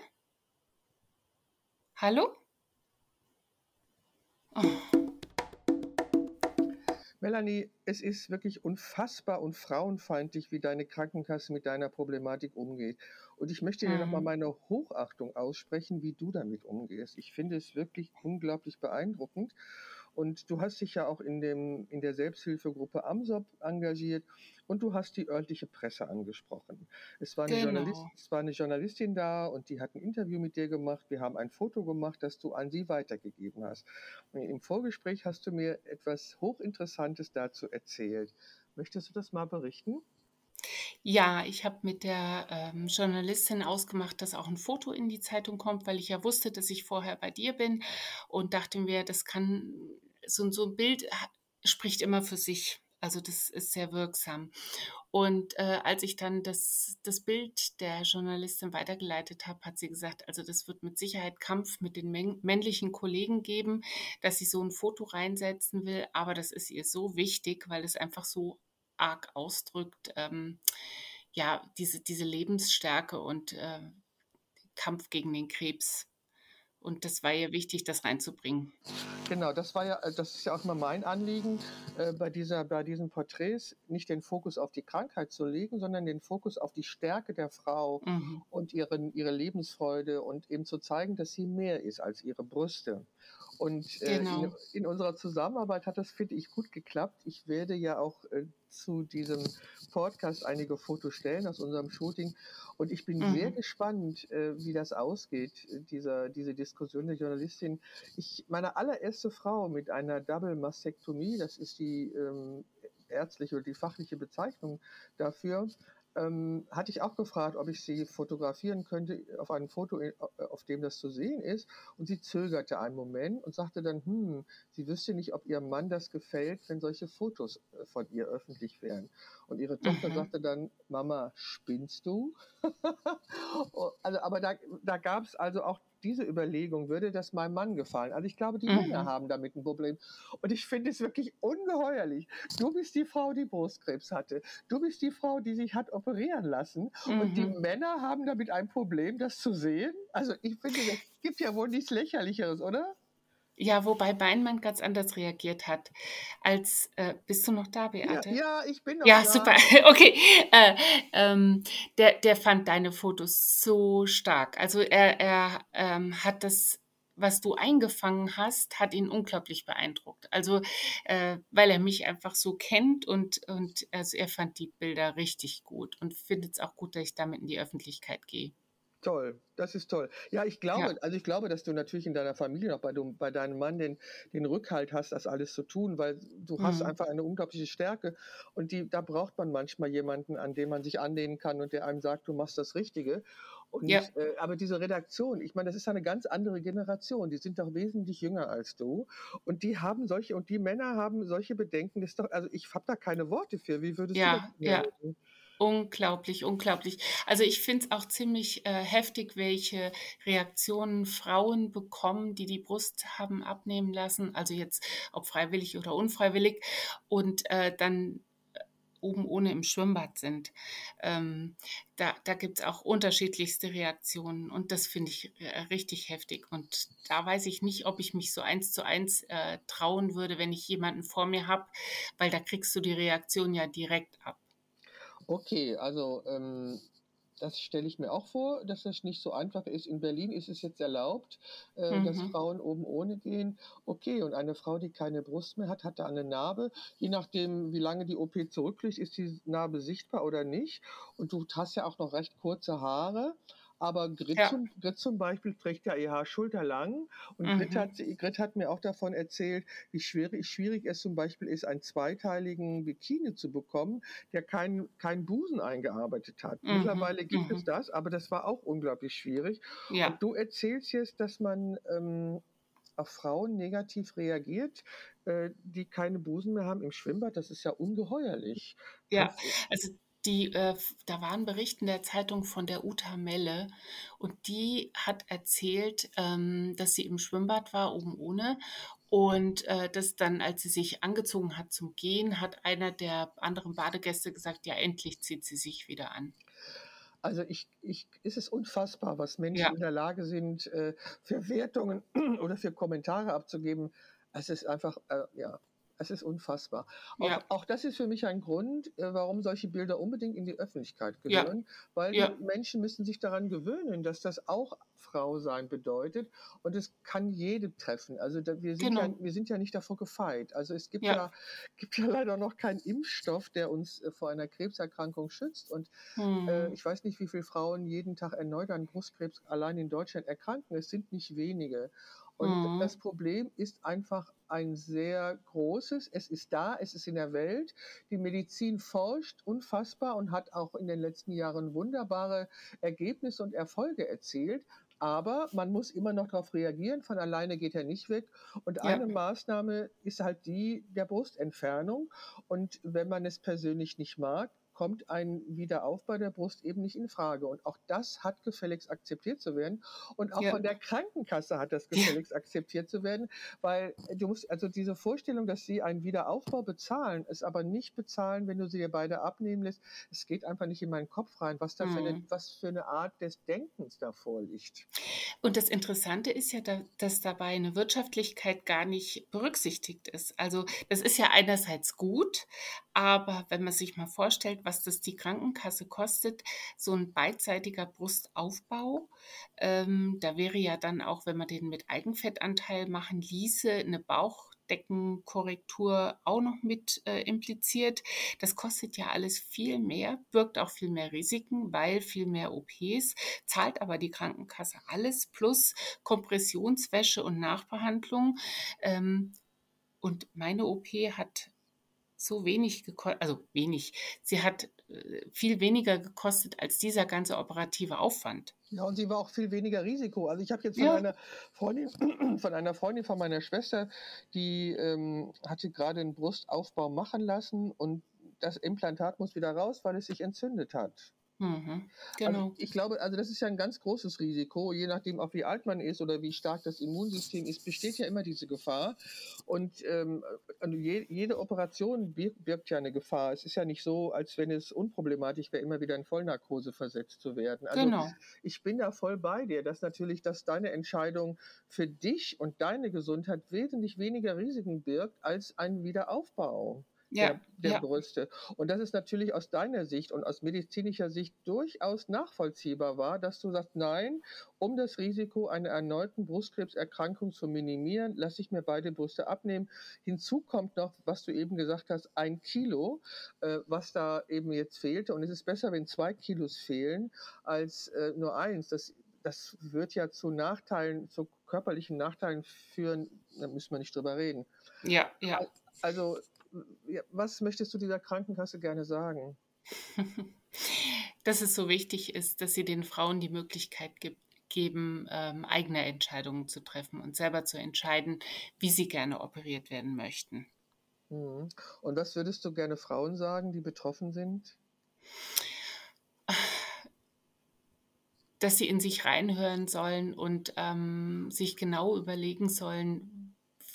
Hallo? Oh. Melanie, es ist wirklich unfassbar und frauenfeindlich, wie deine Krankenkasse mit deiner Problematik umgeht. Und ich möchte dir nochmal Mhm. meine Hochachtung aussprechen, wie du damit umgehst. Ich finde es wirklich unglaublich beeindruckend. Und du hast dich ja auch in, dem, in der Selbsthilfegruppe AMSOP engagiert und du hast die örtliche Presse angesprochen. Es war, eine Genau. es war eine Journalistin da und die hat ein Interview mit dir gemacht. Wir haben ein Foto gemacht, das du an sie weitergegeben hast. Und Im Vorgespräch hast du mir etwas Hochinteressantes dazu erzählt. Möchtest du das mal berichten? Ja, ich habe mit der ähm, Journalistin ausgemacht, dass auch ein Foto in die Zeitung kommt, weil ich ja wusste, dass ich vorher bei dir bin und dachte mir, das kann, so, so ein Bild spricht immer für sich. Also das ist sehr wirksam. Und äh, als ich dann das, das Bild der Journalistin weitergeleitet habe, hat sie gesagt, also das wird mit Sicherheit Kampf mit den männlichen Kollegen geben, dass sie so ein Foto reinsetzen will, aber das ist ihr so wichtig, weil es einfach so arg ausdrückt, ähm, ja, diese, diese Lebensstärke und äh, Kampf gegen den Krebs. Und das war ihr wichtig, das reinzubringen. Genau, das war ja, das ist ja auch mal mein Anliegen, äh, bei, dieser, bei diesen Porträts nicht den Fokus auf die Krankheit zu legen, sondern den Fokus auf die Stärke der Frau Mhm. und ihren, ihre Lebensfreude und eben zu zeigen, dass sie mehr ist als ihre Brüste. Und äh, in, Genau. in unserer Zusammenarbeit hat das, finde ich, gut geklappt. Ich werde ja auch äh, zu diesem Podcast einige Fotos stellen aus unserem Shooting. Und ich bin sehr Mhm. gespannt, äh, wie das ausgeht, äh, dieser, diese Diskussion der Journalistin. Ich, meine allererste Frau mit einer Double Mastektomie, das ist die ähm, ärztliche oder die fachliche Bezeichnung dafür, ähm, hatte ich auch gefragt, ob ich sie fotografieren könnte auf einem Foto, äh, auf dem das zu sehen ist. Und sie zögerte einen Moment und sagte dann, hm, sie wüsste nicht, ob ihrem Mann das gefällt, wenn solche Fotos äh, von ihr öffentlich wären. Und ihre Tochter Mhm. sagte dann, Mama, spinnst du? Oh, also, aber da, da gab es also auch diese Überlegung, würde das meinem Mann gefallen? Also ich glaube, die Männer Mhm. haben damit ein Problem. Und ich finde es wirklich ungeheuerlich. Du bist die Frau, die Brustkrebs hatte. Du bist die Frau, die sich hat operieren lassen. Und die Mhm. Männer haben damit ein Problem, das zu sehen. Also ich finde, es gibt ja wohl nichts Lächerlicheres, oder? Ja, wobei Beinmann ganz anders reagiert hat. Als, äh, bist du noch da, Ja, Beate? ja, ich bin noch Ja, da. super. Okay. Äh, ähm, der, der fand deine Fotos so stark. Also er, er ähm, hat das, was du eingefangen hast, hat ihn unglaublich beeindruckt. Also äh, weil er mich einfach so kennt und, und also er fand die Bilder richtig gut und findet es auch gut, dass ich damit in die Öffentlichkeit gehe. Toll, das ist toll. Ja, ich Ja. glaube, also ich glaube, dass du natürlich in deiner Familie noch bei, du, bei deinem Mann den, den Rückhalt hast, das alles zu tun, weil du hast Mhm. einfach eine unglaubliche Stärke und die, da braucht man manchmal jemanden, an den man sich anlehnen kann und der einem sagt, du machst das Richtige. Und Ja. äh, aber diese Redaktion, ich meine, das ist eine ganz andere Generation. Die sind doch wesentlich jünger als du und die haben solche und die Männer haben solche Bedenken. Das doch, also ich habe da keine Worte für. Wie würdest du das Ja, ja. Unglaublich, unglaublich. Also ich finde es auch ziemlich äh, heftig, welche Reaktionen Frauen bekommen, die die Brust haben abnehmen lassen, also jetzt ob freiwillig oder unfreiwillig, und äh, dann äh, oben ohne im Schwimmbad sind. Ähm, da da gibt es auch unterschiedlichste Reaktionen und das finde ich äh, richtig heftig. Und da weiß ich nicht, ob ich mich so eins zu eins äh, trauen würde, wenn ich jemanden vor mir habe, weil da kriegst du die Reaktion ja direkt ab. Okay, also ähm, das stelle ich mir auch vor, dass das nicht so einfach ist. In Berlin ist es jetzt erlaubt, äh, dass Mhm. Frauen oben ohne gehen. Okay, und eine Frau, die keine Brust mehr hat, hat da eine Narbe. Je nachdem, wie lange die OP zurückliegt, ist die Narbe sichtbar oder nicht. Und du hast ja auch noch recht kurze Haare. Aber Grit, Ja. zum, Grit zum Beispiel trägt ja ihr Haar schulterlang. Und Grit, Mhm. hat, Grit hat mir auch davon erzählt, wie schwierig, schwierig es zum Beispiel ist, einen zweiteiligen Bikini zu bekommen, der keinen keinen Busen eingearbeitet hat. Mhm. Mittlerweile gibt es Mhm. das, aber das war auch unglaublich schwierig. Ja. Und du erzählst jetzt, dass man ähm, auf Frauen negativ reagiert, äh, die keine Busen mehr haben im Schwimmbad. Das ist ja ungeheuerlich. Ja, also die, äh, da waren Berichten der Zeitung von der Uta Melle und die hat erzählt, ähm, dass sie im Schwimmbad war, oben ohne. Und äh, dass dann, als sie sich angezogen hat zum Gehen, hat einer der anderen Badegäste gesagt, ja, endlich zieht sie sich wieder an. Also ich, ich, es ist unfassbar, was Menschen Ja. in der Lage sind, äh, für Wertungen oder für Kommentare abzugeben. Es ist einfach, äh, ja, es ist unfassbar. Auch, Ja, auch das ist für mich ein Grund, äh, warum solche Bilder unbedingt in die Öffentlichkeit ja, gehören, weil ja, die Menschen müssen sich daran gewöhnen, dass das auch Frau sein bedeutet und es kann jede treffen. Also wir sind ja, genau. wir sind ja nicht davor gefeit. Also es gibt Ja. ja, gibt ja leider noch keinen Impfstoff, der uns äh, vor einer Krebserkrankung schützt. Und äh, Hm. ich weiß nicht, wie viele Frauen jeden Tag erneut an Brustkrebs allein in Deutschland erkranken. Es sind nicht wenige. Und Hm. das Problem ist einfach ein sehr großes. Es ist da, es ist in der Welt. Die Medizin forscht unfassbar und hat auch in den letzten Jahren wunderbare Ergebnisse und Erfolge erzielt. Aber man muss immer noch darauf reagieren. Von alleine geht er nicht weg. Und Ja, eine Maßnahme ist halt die der Brustentfernung. Und wenn man es persönlich nicht mag, kommt ein Wiederaufbau der Brust eben nicht in Frage. Und auch das hat gefälligst akzeptiert zu werden. Und auch ja, von der Krankenkasse hat das ja, gefälligst akzeptiert zu werden, weil du musst, also diese Vorstellung, dass sie einen Wiederaufbau bezahlen, es aber nicht bezahlen, wenn du sie dir beide abnehmen lässt, es geht einfach nicht in meinen Kopf rein, was da für eine, Hm. was für eine Art des Denkens da vorliegt. Und das Interessante ist ja, da, dass dabei eine Wirtschaftlichkeit gar nicht berücksichtigt ist. Also das ist ja einerseits gut, aber wenn man sich mal vorstellt, was das die Krankenkasse kostet, so ein beidseitiger Brustaufbau, ähm, da wäre ja dann auch, wenn man den mit Eigenfettanteil machen ließe, eine Bauchdeckenkorrektur auch noch mit äh, impliziert. Das kostet ja alles viel mehr, birgt auch viel mehr Risiken, weil viel mehr OPs, zahlt aber die Krankenkasse alles plus Kompressionswäsche und Nachbehandlung. Ähm, und meine OP hat so wenig gekostet, also wenig, sie hat äh, viel weniger gekostet als dieser ganze operative Aufwand. Ja, und sie war auch viel weniger Risiko. Also ich habe jetzt von Ja, einer Freundin, von einer Freundin von meiner Schwester, die ähm, hatte gerade einen Brustaufbau machen lassen und das Implantat muss wieder raus, weil es sich entzündet hat. Mhm, Also genau. ich glaube, also das ist ja ein ganz großes Risiko, je nachdem auch wie alt man ist oder wie stark das Immunsystem ist, besteht ja immer diese Gefahr. Und ähm, also je, jede Operation birgt, birgt ja eine Gefahr. Es ist ja nicht so, als wenn es unproblematisch wäre, immer wieder in Vollnarkose versetzt zu werden. Also Genau. ich bin da voll bei dir, dass natürlich, dass deine Entscheidung für dich und deine Gesundheit wesentlich weniger Risiken birgt als ein Wiederaufbau Ja, der, der ja, Brüste. Und das ist natürlich aus deiner Sicht und aus medizinischer Sicht durchaus nachvollziehbar war, dass du sagst, nein, um das Risiko einer erneuten Brustkrebserkrankung zu minimieren, lasse ich mir beide Brüste abnehmen. Hinzu kommt noch, was du eben gesagt hast, ein Kilo, äh, was da eben jetzt fehlte. Und es ist besser, wenn zwei Kilos fehlen, als äh, nur eins. Das das wird ja zu Nachteilen, zu körperlichen Nachteilen führen, da müssen wir nicht drüber reden. ja, ja. Al- Also, ja, was möchtest du dieser Krankenkasse gerne sagen? Dass es so wichtig ist, dass sie den Frauen die Möglichkeit gibt, geben, ähm, eigene Entscheidungen zu treffen und selber zu entscheiden, wie sie gerne operiert werden möchten. Mhm. Und was würdest du gerne Frauen sagen, die betroffen sind? dass sie in sich reinhören sollen und ähm, sich genau überlegen sollen,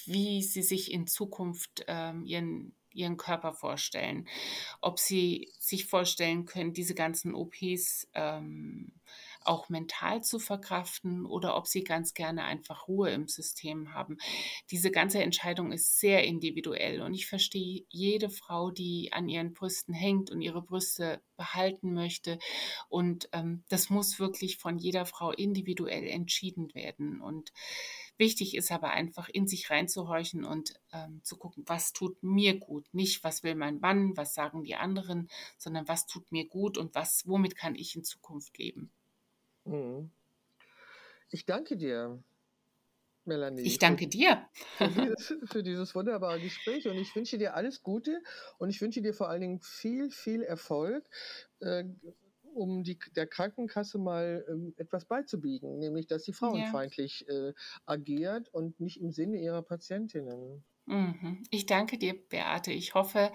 wie sie sich in Zukunft ähm, ihren, ihren Körper vorstellen. Ob sie sich vorstellen können, diese ganzen OPs ähm, auch mental zu verkraften oder ob sie ganz gerne einfach Ruhe im System haben. Diese ganze Entscheidung ist sehr individuell und ich verstehe jede Frau, die an ihren Brüsten hängt und ihre Brüste behalten möchte. Und ähm, das muss wirklich von jeder Frau individuell entschieden werden. Und wichtig ist aber einfach in sich reinzuhorchen und ähm, zu gucken, was tut mir gut. Nicht, was will mein Mann, was sagen die anderen, sondern was tut mir gut und was, womit kann ich in Zukunft leben. Mhm. Ich danke dir, Melanie, Ich danke dir. für, dieses, für dieses wunderbare Gespräch und ich wünsche dir alles Gute und ich wünsche dir vor allen Dingen viel, viel Erfolg, äh, um die, der Krankenkasse mal ähm, etwas beizubiegen, nämlich dass sie Ja. frauenfeindlich äh, agiert und nicht im Sinne ihrer Patientinnen. Mhm. Ich danke dir, Beate. Ich hoffe,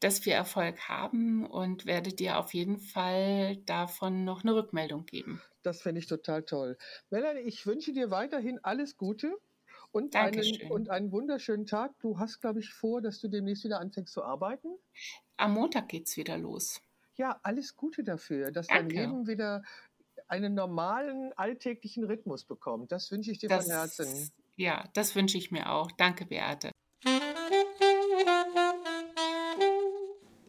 dass wir Erfolg haben und werde dir auf jeden Fall davon noch eine Rückmeldung geben. Das fände ich total toll. Melanie, ich wünsche dir weiterhin alles Gute und einen, und einen wunderschönen Tag. Du hast, glaube ich, vor, dass du demnächst wieder anfängst zu arbeiten. Am Montag geht's wieder los. Ja, alles Gute dafür, dass dein Danke. Leben wieder einen normalen, alltäglichen Rhythmus bekommt. Das wünsche ich dir von Das, Herzen. Ja, das wünsche ich mir auch. Danke, Beate.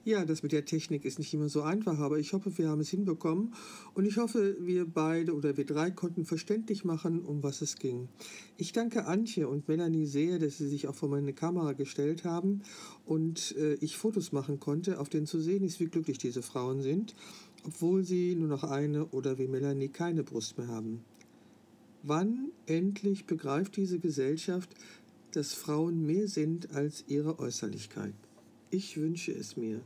Ja, das mit der Technik ist nicht immer so einfach, aber ich hoffe, wir haben es hinbekommen und ich hoffe, wir beide oder wir drei konnten verständlich machen, um was es ging. Ich danke Antje und Melanie sehr, dass sie sich auch vor meine Kamera gestellt haben und äh, ich Fotos machen konnte, auf denen zu sehen ist, wie glücklich diese Frauen sind, obwohl sie nur noch eine oder wie Melanie keine Brust mehr haben. Wann endlich begreift diese Gesellschaft, dass Frauen mehr sind als ihre Äußerlichkeit? Ich wünsche es mir.